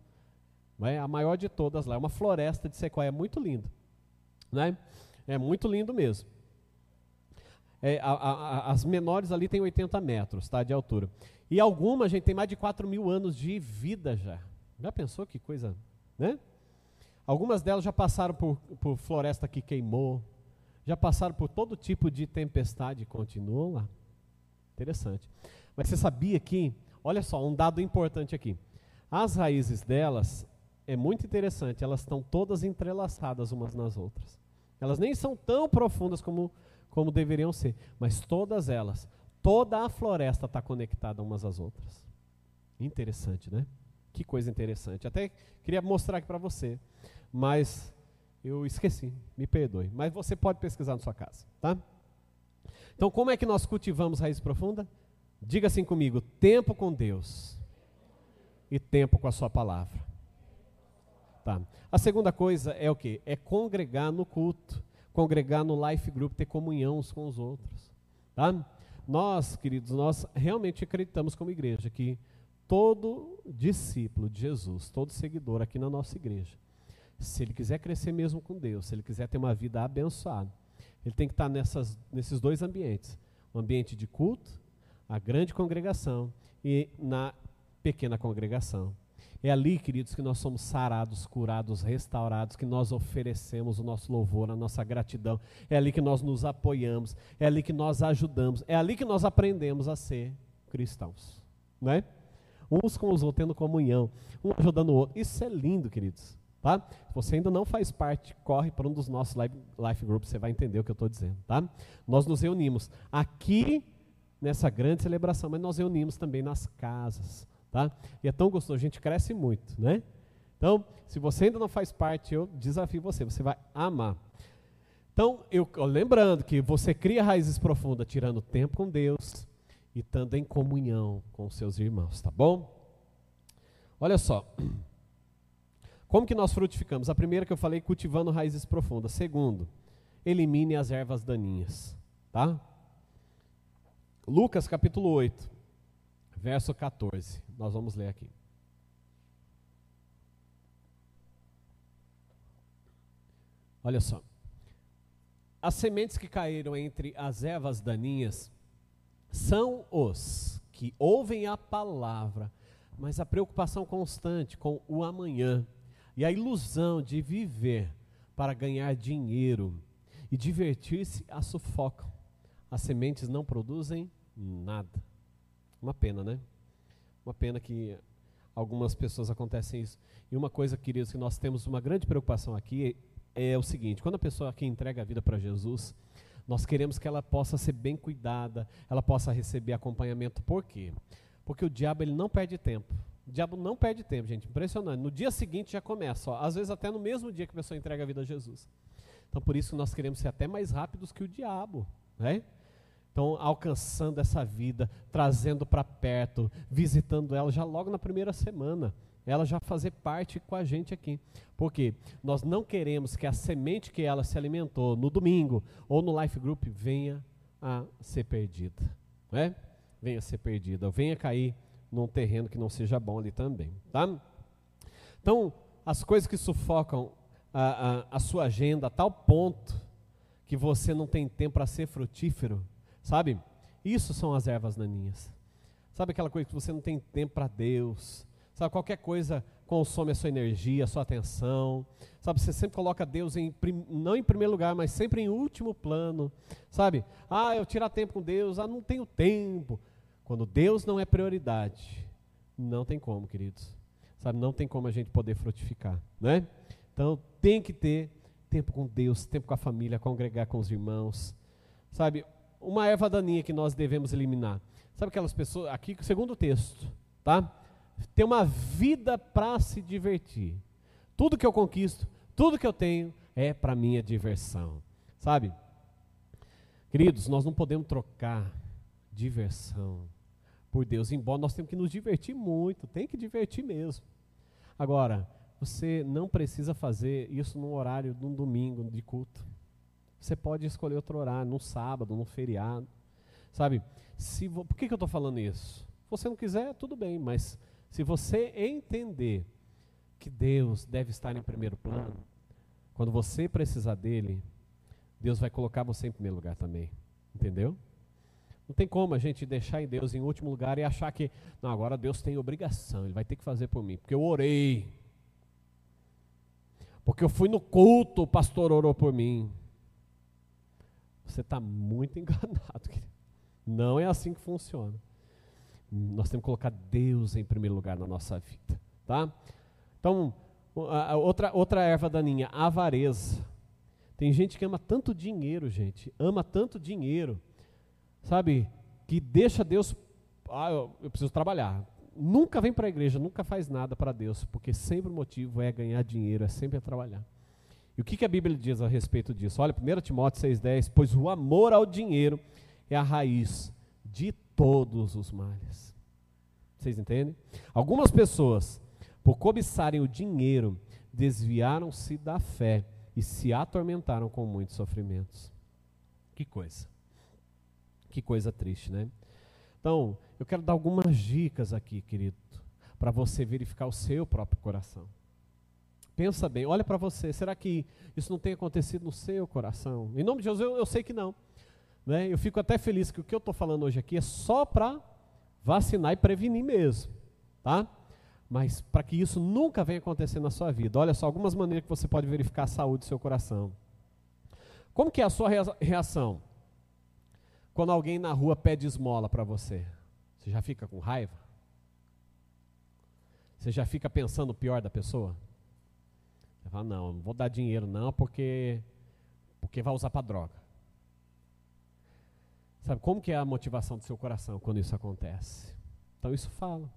É a maior de todas lá, é uma floresta de sequoia, muito lindo, né? É muito lindo mesmo. É, a, a, as menores ali têm 80 metros tá, de altura. E algumas, a gente tem mais de 4 mil anos de vida já. Já pensou que coisa, né? Algumas delas já passaram por, por floresta que queimou, já passaram por todo tipo de tempestade e continuam lá. Interessante. Mas você sabia que, olha só, um dado importante aqui. As raízes delas é muito interessante, elas estão todas entrelaçadas umas nas outras. Elas nem são tão profundas como, como deveriam ser, mas todas elas, toda a floresta está conectada umas às outras. Interessante, né? Que coisa interessante. Até queria mostrar aqui para você, mas eu esqueci, me perdoe. Mas você pode pesquisar na sua casa, tá? Então, como é que nós cultivamos raiz profunda? Diga assim comigo: tempo com Deus e tempo com a Sua palavra. Tá. A segunda coisa é o que? É congregar no culto, congregar no life group, ter comunhão uns com os outros. Tá? Nós, queridos, nós realmente acreditamos como igreja que todo discípulo de Jesus, todo seguidor aqui na nossa igreja, se ele quiser crescer mesmo com Deus, se ele quiser ter uma vida abençoada, ele tem que estar nessas, nesses dois ambientes: o ambiente de culto, a grande congregação, e na pequena congregação. É ali, queridos, que nós somos sarados, curados, restaurados, que nós oferecemos o nosso louvor, a nossa gratidão. É ali que nós nos apoiamos, é ali que nós ajudamos, é ali que nós aprendemos a ser cristãos. Não é? Uns com os outros, tendo comunhão, um ajudando o outro. Isso é lindo, queridos. Tá? Se você ainda não faz parte, corre para um dos nossos life, life groups, você vai entender o que eu estou dizendo. Tá? Nós nos reunimos aqui nessa grande celebração, mas nós reunimos também nas casas. Tá? E é tão gostoso, a gente cresce muito. Né? Então, se você ainda não faz parte, eu desafio você, você vai amar. Então, eu, lembrando que você cria raízes profundas tirando tempo com Deus e estando em comunhão com seus irmãos, tá bom? Olha só. Como que nós frutificamos? A primeira que eu falei, cultivando raízes profundas. Segundo, elimine as ervas daninhas. Tá? Lucas capítulo 8, verso 14. Nós vamos ler aqui. Olha só. As sementes que caíram entre as ervas daninhas são os que ouvem a palavra, mas a preocupação constante com o amanhã e a ilusão de viver para ganhar dinheiro e divertir-se a sufocam. As sementes não produzem nada. Uma pena, né? Uma pena que algumas pessoas acontecem isso. E uma coisa, queridos, que nós temos uma grande preocupação aqui é, o seguinte: quando a pessoa aqui entrega a vida para Jesus, nós queremos que ela possa ser bem cuidada, ela possa receber acompanhamento. Por quê? Porque o diabo ele não perde tempo. O diabo não perde tempo, gente. Impressionante. No dia seguinte já começa. Ó, às vezes até no mesmo dia que a pessoa entrega a vida a Jesus. Então por isso nós queremos ser até mais rápidos que o diabo. Né? Então, alcançando essa vida, trazendo para perto, visitando ela já logo na primeira semana. Ela já fazer parte com a gente aqui. Porque nós não queremos que a semente que ela se alimentou no domingo ou no Life Group venha a ser perdida. Né? Venha a ser perdida, venha cair num terreno que não seja bom ali também, tá? Então, as coisas que sufocam a, a, a sua agenda a tal ponto que você não tem tempo para ser frutífero, sabe? Isso são as ervas naninhas. Sabe aquela coisa que você não tem tempo para Deus? Sabe, qualquer coisa consome a sua energia, a sua atenção. Sabe, você sempre coloca Deus em, não em primeiro lugar, mas sempre em último plano. Sabe? Ah, eu tirar tempo com Deus, ah, não tenho tempo. Quando Deus não é prioridade, não tem como, queridos. Sabe, não tem como a gente poder frutificar, né? Então, tem que ter tempo com Deus, tempo com a família, congregar com os irmãos. Sabe, uma erva daninha que nós devemos eliminar. Sabe aquelas pessoas, aqui, segundo o texto, tá? Ter uma vida para se divertir. Tudo que eu conquisto, tudo que eu tenho é para minha diversão. Sabe? Queridos, nós não podemos trocar diversão por Deus. Embora nós temos que nos divertir muito, tem que divertir mesmo. Agora, você não precisa fazer isso num horário de um domingo de culto. Você pode escolher outro horário, num sábado, num feriado. Sabe? Se vo... Por que, que eu estou falando isso? Se você não quiser, tudo bem, mas se você entender que Deus deve estar em primeiro plano, quando você precisar dele, Deus vai colocar você em primeiro lugar também. Entendeu? Não tem como a gente deixar em Deus em último lugar e achar que, não, agora Deus tem obrigação, Ele vai ter que fazer por mim, porque eu orei. Porque eu fui no culto, o pastor orou por mim. Você está muito enganado. Querido. Não é assim que funciona. Nós temos que colocar Deus em primeiro lugar na nossa vida. Tá? Então, outra, outra erva daninha, avareza. Tem gente que ama tanto dinheiro, gente. Ama tanto dinheiro sabe, que deixa Deus, ah, eu, eu preciso trabalhar. Nunca vem para a igreja, nunca faz nada para Deus, porque sempre o motivo é ganhar dinheiro, é sempre trabalhar. E o que, que a Bíblia diz a respeito disso? Olha, 1 Timóteo 6,10: Pois o amor ao dinheiro é a raiz de todos os males. Vocês entendem? Algumas pessoas, por cobiçarem o dinheiro, desviaram-se da fé e se atormentaram com muitos sofrimentos. Que coisa. Que coisa triste, né? Então, eu quero dar algumas dicas aqui, querido, para você verificar o seu próprio coração. Pensa bem, olha para você, será que isso não tem acontecido no seu coração? Em nome de Jesus, eu, eu sei que não. Né? Eu fico até feliz que o que eu estou falando hoje aqui é só para vacinar e prevenir mesmo, tá? Mas para que isso nunca venha acontecer na sua vida, olha só algumas maneiras que você pode verificar a saúde do seu coração. Como que é a sua reação? Quando alguém na rua pede esmola para você, você já fica com raiva? Você já fica pensando o pior da pessoa? Você fala, não, não vou dar dinheiro não, porque, porque vai usar para droga. Sabe, como que é a motivação do seu coração quando isso acontece? Então isso fala.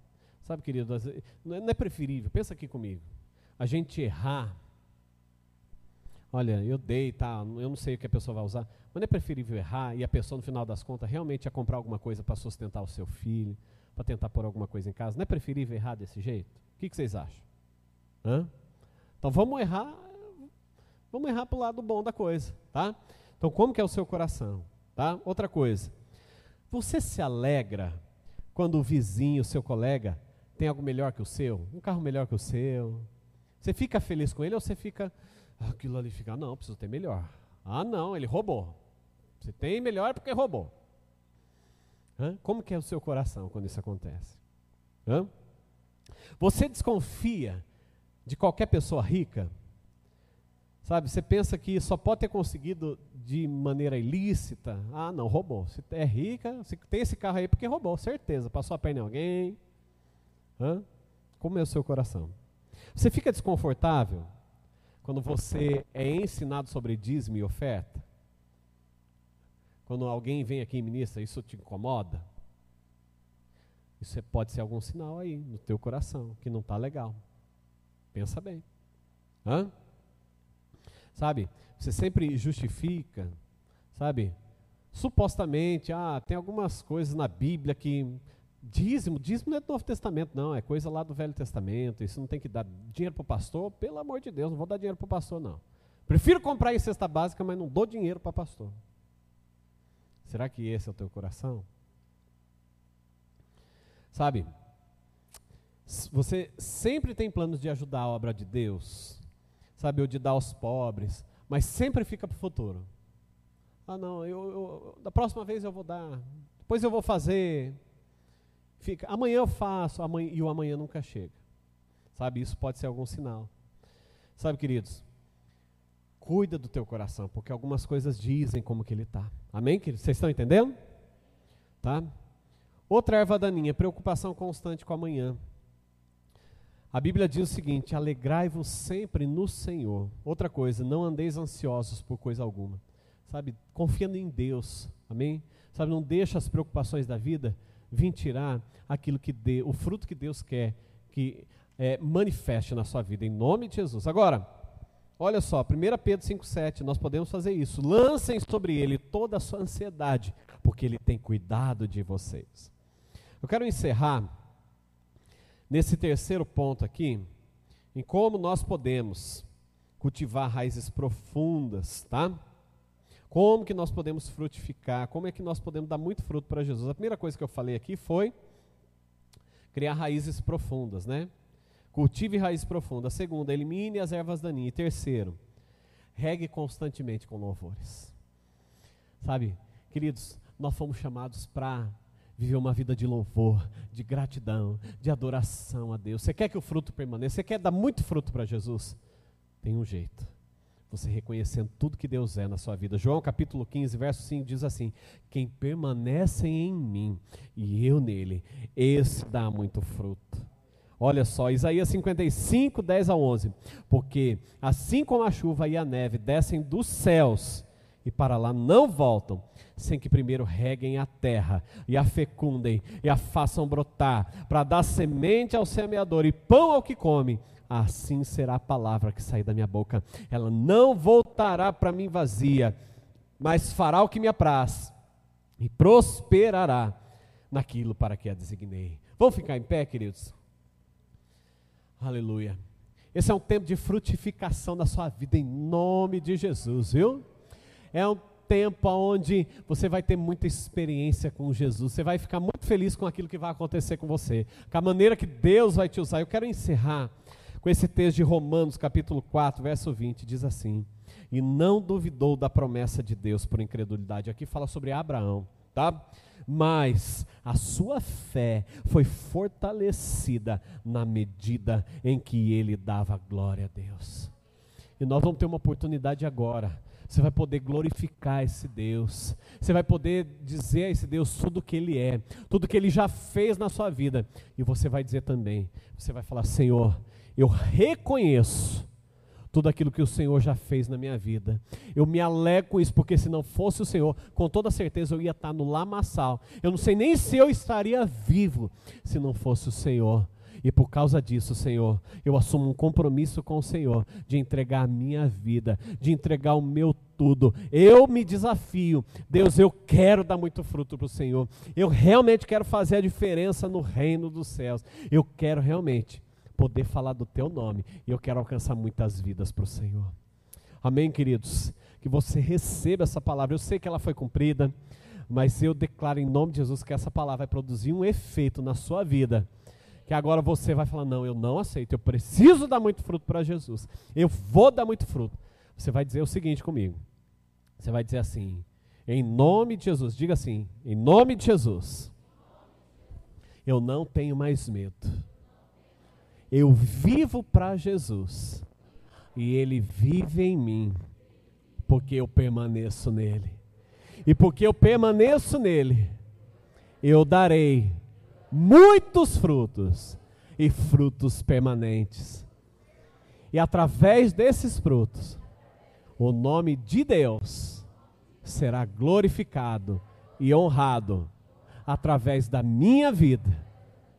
Sabe, querido, não é preferível, pensa aqui comigo, a gente errar olha, eu dei, tá, eu não sei o que a pessoa vai usar, mas não é preferível errar e a pessoa, no final das contas, realmente ia comprar alguma coisa para sustentar o seu filho, para tentar pôr alguma coisa em casa? Não é preferível errar desse jeito? O que, que vocês acham? Hã? Então vamos errar, vamos errar para o lado bom da coisa, tá? Então como que é o seu coração, tá? Outra coisa, você se alegra quando o vizinho, o seu colega, tem algo melhor que o seu? Um carro melhor que o seu? Você fica feliz com ele ou você fica aquilo ali fica, não, preciso ter melhor. Ah, não, ele roubou. Você tem melhor porque roubou. Hã? Como que é o seu coração quando isso acontece? Hã? Você desconfia de qualquer pessoa rica? Sabe, você pensa que só pode ter conseguido de maneira ilícita? Ah, não, roubou. Se é rica, se tem esse carro aí porque roubou, certeza. Passou a perna em alguém. Hã? Como é o seu coração? Você fica desconfortável quando você é ensinado sobre dízimo e oferta? Quando alguém vem aqui e ministra, isso te incomoda? Isso é, pode ser algum sinal aí no teu coração que não está legal. Pensa bem. Hã? Sabe? Você sempre justifica, sabe? Supostamente, ah, tem algumas coisas na Bíblia que Dízimo, dízimo não é do Novo Testamento, não, é coisa lá do Velho Testamento. Isso não tem que dar dinheiro para o pastor, pelo amor de Deus, não vou dar dinheiro para o pastor, não. Prefiro comprar em cesta básica, mas não dou dinheiro para pastor. Será que esse é o teu coração? Sabe, você sempre tem planos de ajudar a obra de Deus, sabe, ou de dar aos pobres, mas sempre fica para o futuro. Ah, não, eu, eu, da próxima vez eu vou dar, depois eu vou fazer, fica, amanhã eu faço, amanhã, e o amanhã nunca chega. Sabe, isso pode ser algum sinal. Sabe, queridos, cuida do teu coração, porque algumas coisas dizem como que ele está. Amém, queridos? Vocês estão entendendo? Tá? Outra erva daninha, preocupação constante com amanhã. A Bíblia diz o seguinte: alegrai-vos sempre no Senhor. Outra coisa, não andeis ansiosos por coisa alguma. Sabe, confiando em Deus. Amém? Sabe, não deixa as preocupações da vida vir tirar aquilo que dê, o fruto que Deus quer que é, manifeste na sua vida, em nome de Jesus. Agora, olha só, 1 Pedro 5,7, nós podemos fazer isso. Lancem sobre ele toda a sua ansiedade, porque ele tem cuidado de vocês. Eu quero encerrar nesse terceiro ponto aqui, em como nós podemos cultivar raízes profundas, tá? Como que nós podemos frutificar? Como é que nós podemos dar muito fruto para Jesus? A primeira coisa que eu falei aqui foi criar raízes profundas, né? Cultive raiz profunda. Segundo, elimine as ervas daninhas. E terceiro, regue constantemente com louvores. Sabe, queridos, nós fomos chamados para viver uma vida de louvor, de gratidão, de adoração a Deus. Você quer que o fruto permaneça? Você quer dar muito fruto para Jesus? Tem um jeito. Você reconhecendo tudo que Deus é na sua vida. João capítulo 15, verso 5 diz assim: Quem permanece em mim e eu nele, esse dá muito fruto. Olha só, Isaías 55, 10 a 11. Porque assim como a chuva e a neve descem dos céus e para lá não voltam, sem que primeiro reguem a terra e a fecundem e a façam brotar, para dar semente ao semeador e pão ao que come, assim será a palavra que sair da minha boca. Ela não voltará para mim vazia, mas fará o que me apraz e prosperará naquilo para que a designei. Vamos ficar em pé, queridos? Aleluia. Esse é um tempo de frutificação da sua vida em nome de Jesus, viu? É um tempo onde você vai ter muita experiência com Jesus. Você vai ficar muito feliz com aquilo que vai acontecer com você, com a maneira que Deus vai te usar. Eu quero encerrar com esse texto de Romanos, capítulo 4, verso 20, diz assim: E não duvidou da promessa de Deus por incredulidade. Aqui fala sobre Abraão, tá? Mas a sua fé foi fortalecida na medida em que ele dava glória a Deus. E nós vamos ter uma oportunidade agora você vai poder glorificar esse Deus. Você vai poder dizer a esse Deus tudo o que Ele é, tudo que Ele já fez na sua vida. E você vai dizer também: você vai falar, Senhor, eu reconheço tudo aquilo que o Senhor já fez na minha vida. Eu me alegro com isso, porque se não fosse o Senhor, com toda certeza eu ia estar no lamaçal. Eu não sei nem se eu estaria vivo se não fosse o Senhor. E por causa disso, Senhor, eu assumo um compromisso com o Senhor de entregar a minha vida, de entregar o meu tudo. Eu me desafio. Deus, eu quero dar muito fruto para o Senhor. Eu realmente quero fazer a diferença no reino dos céus. Eu quero realmente poder falar do teu nome. E eu quero alcançar muitas vidas para o Senhor. Amém, queridos? Que você receba essa palavra. Eu sei que ela foi cumprida, mas eu declaro em nome de Jesus que essa palavra vai produzir um efeito na sua vida que agora você vai falar: não, eu não aceito, eu preciso dar muito fruto para Jesus, eu vou dar muito fruto. Você vai dizer o seguinte comigo: você vai dizer assim, em nome de Jesus, diga assim, em nome de Jesus, eu não tenho mais medo, eu vivo para Jesus e Ele vive em mim, porque eu permaneço nele, e porque eu permaneço nele, eu darei muitos frutos e frutos permanentes. E através desses frutos, o nome de Deus será glorificado e honrado através da minha vida.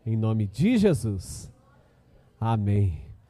Em nome de Jesus. Amém.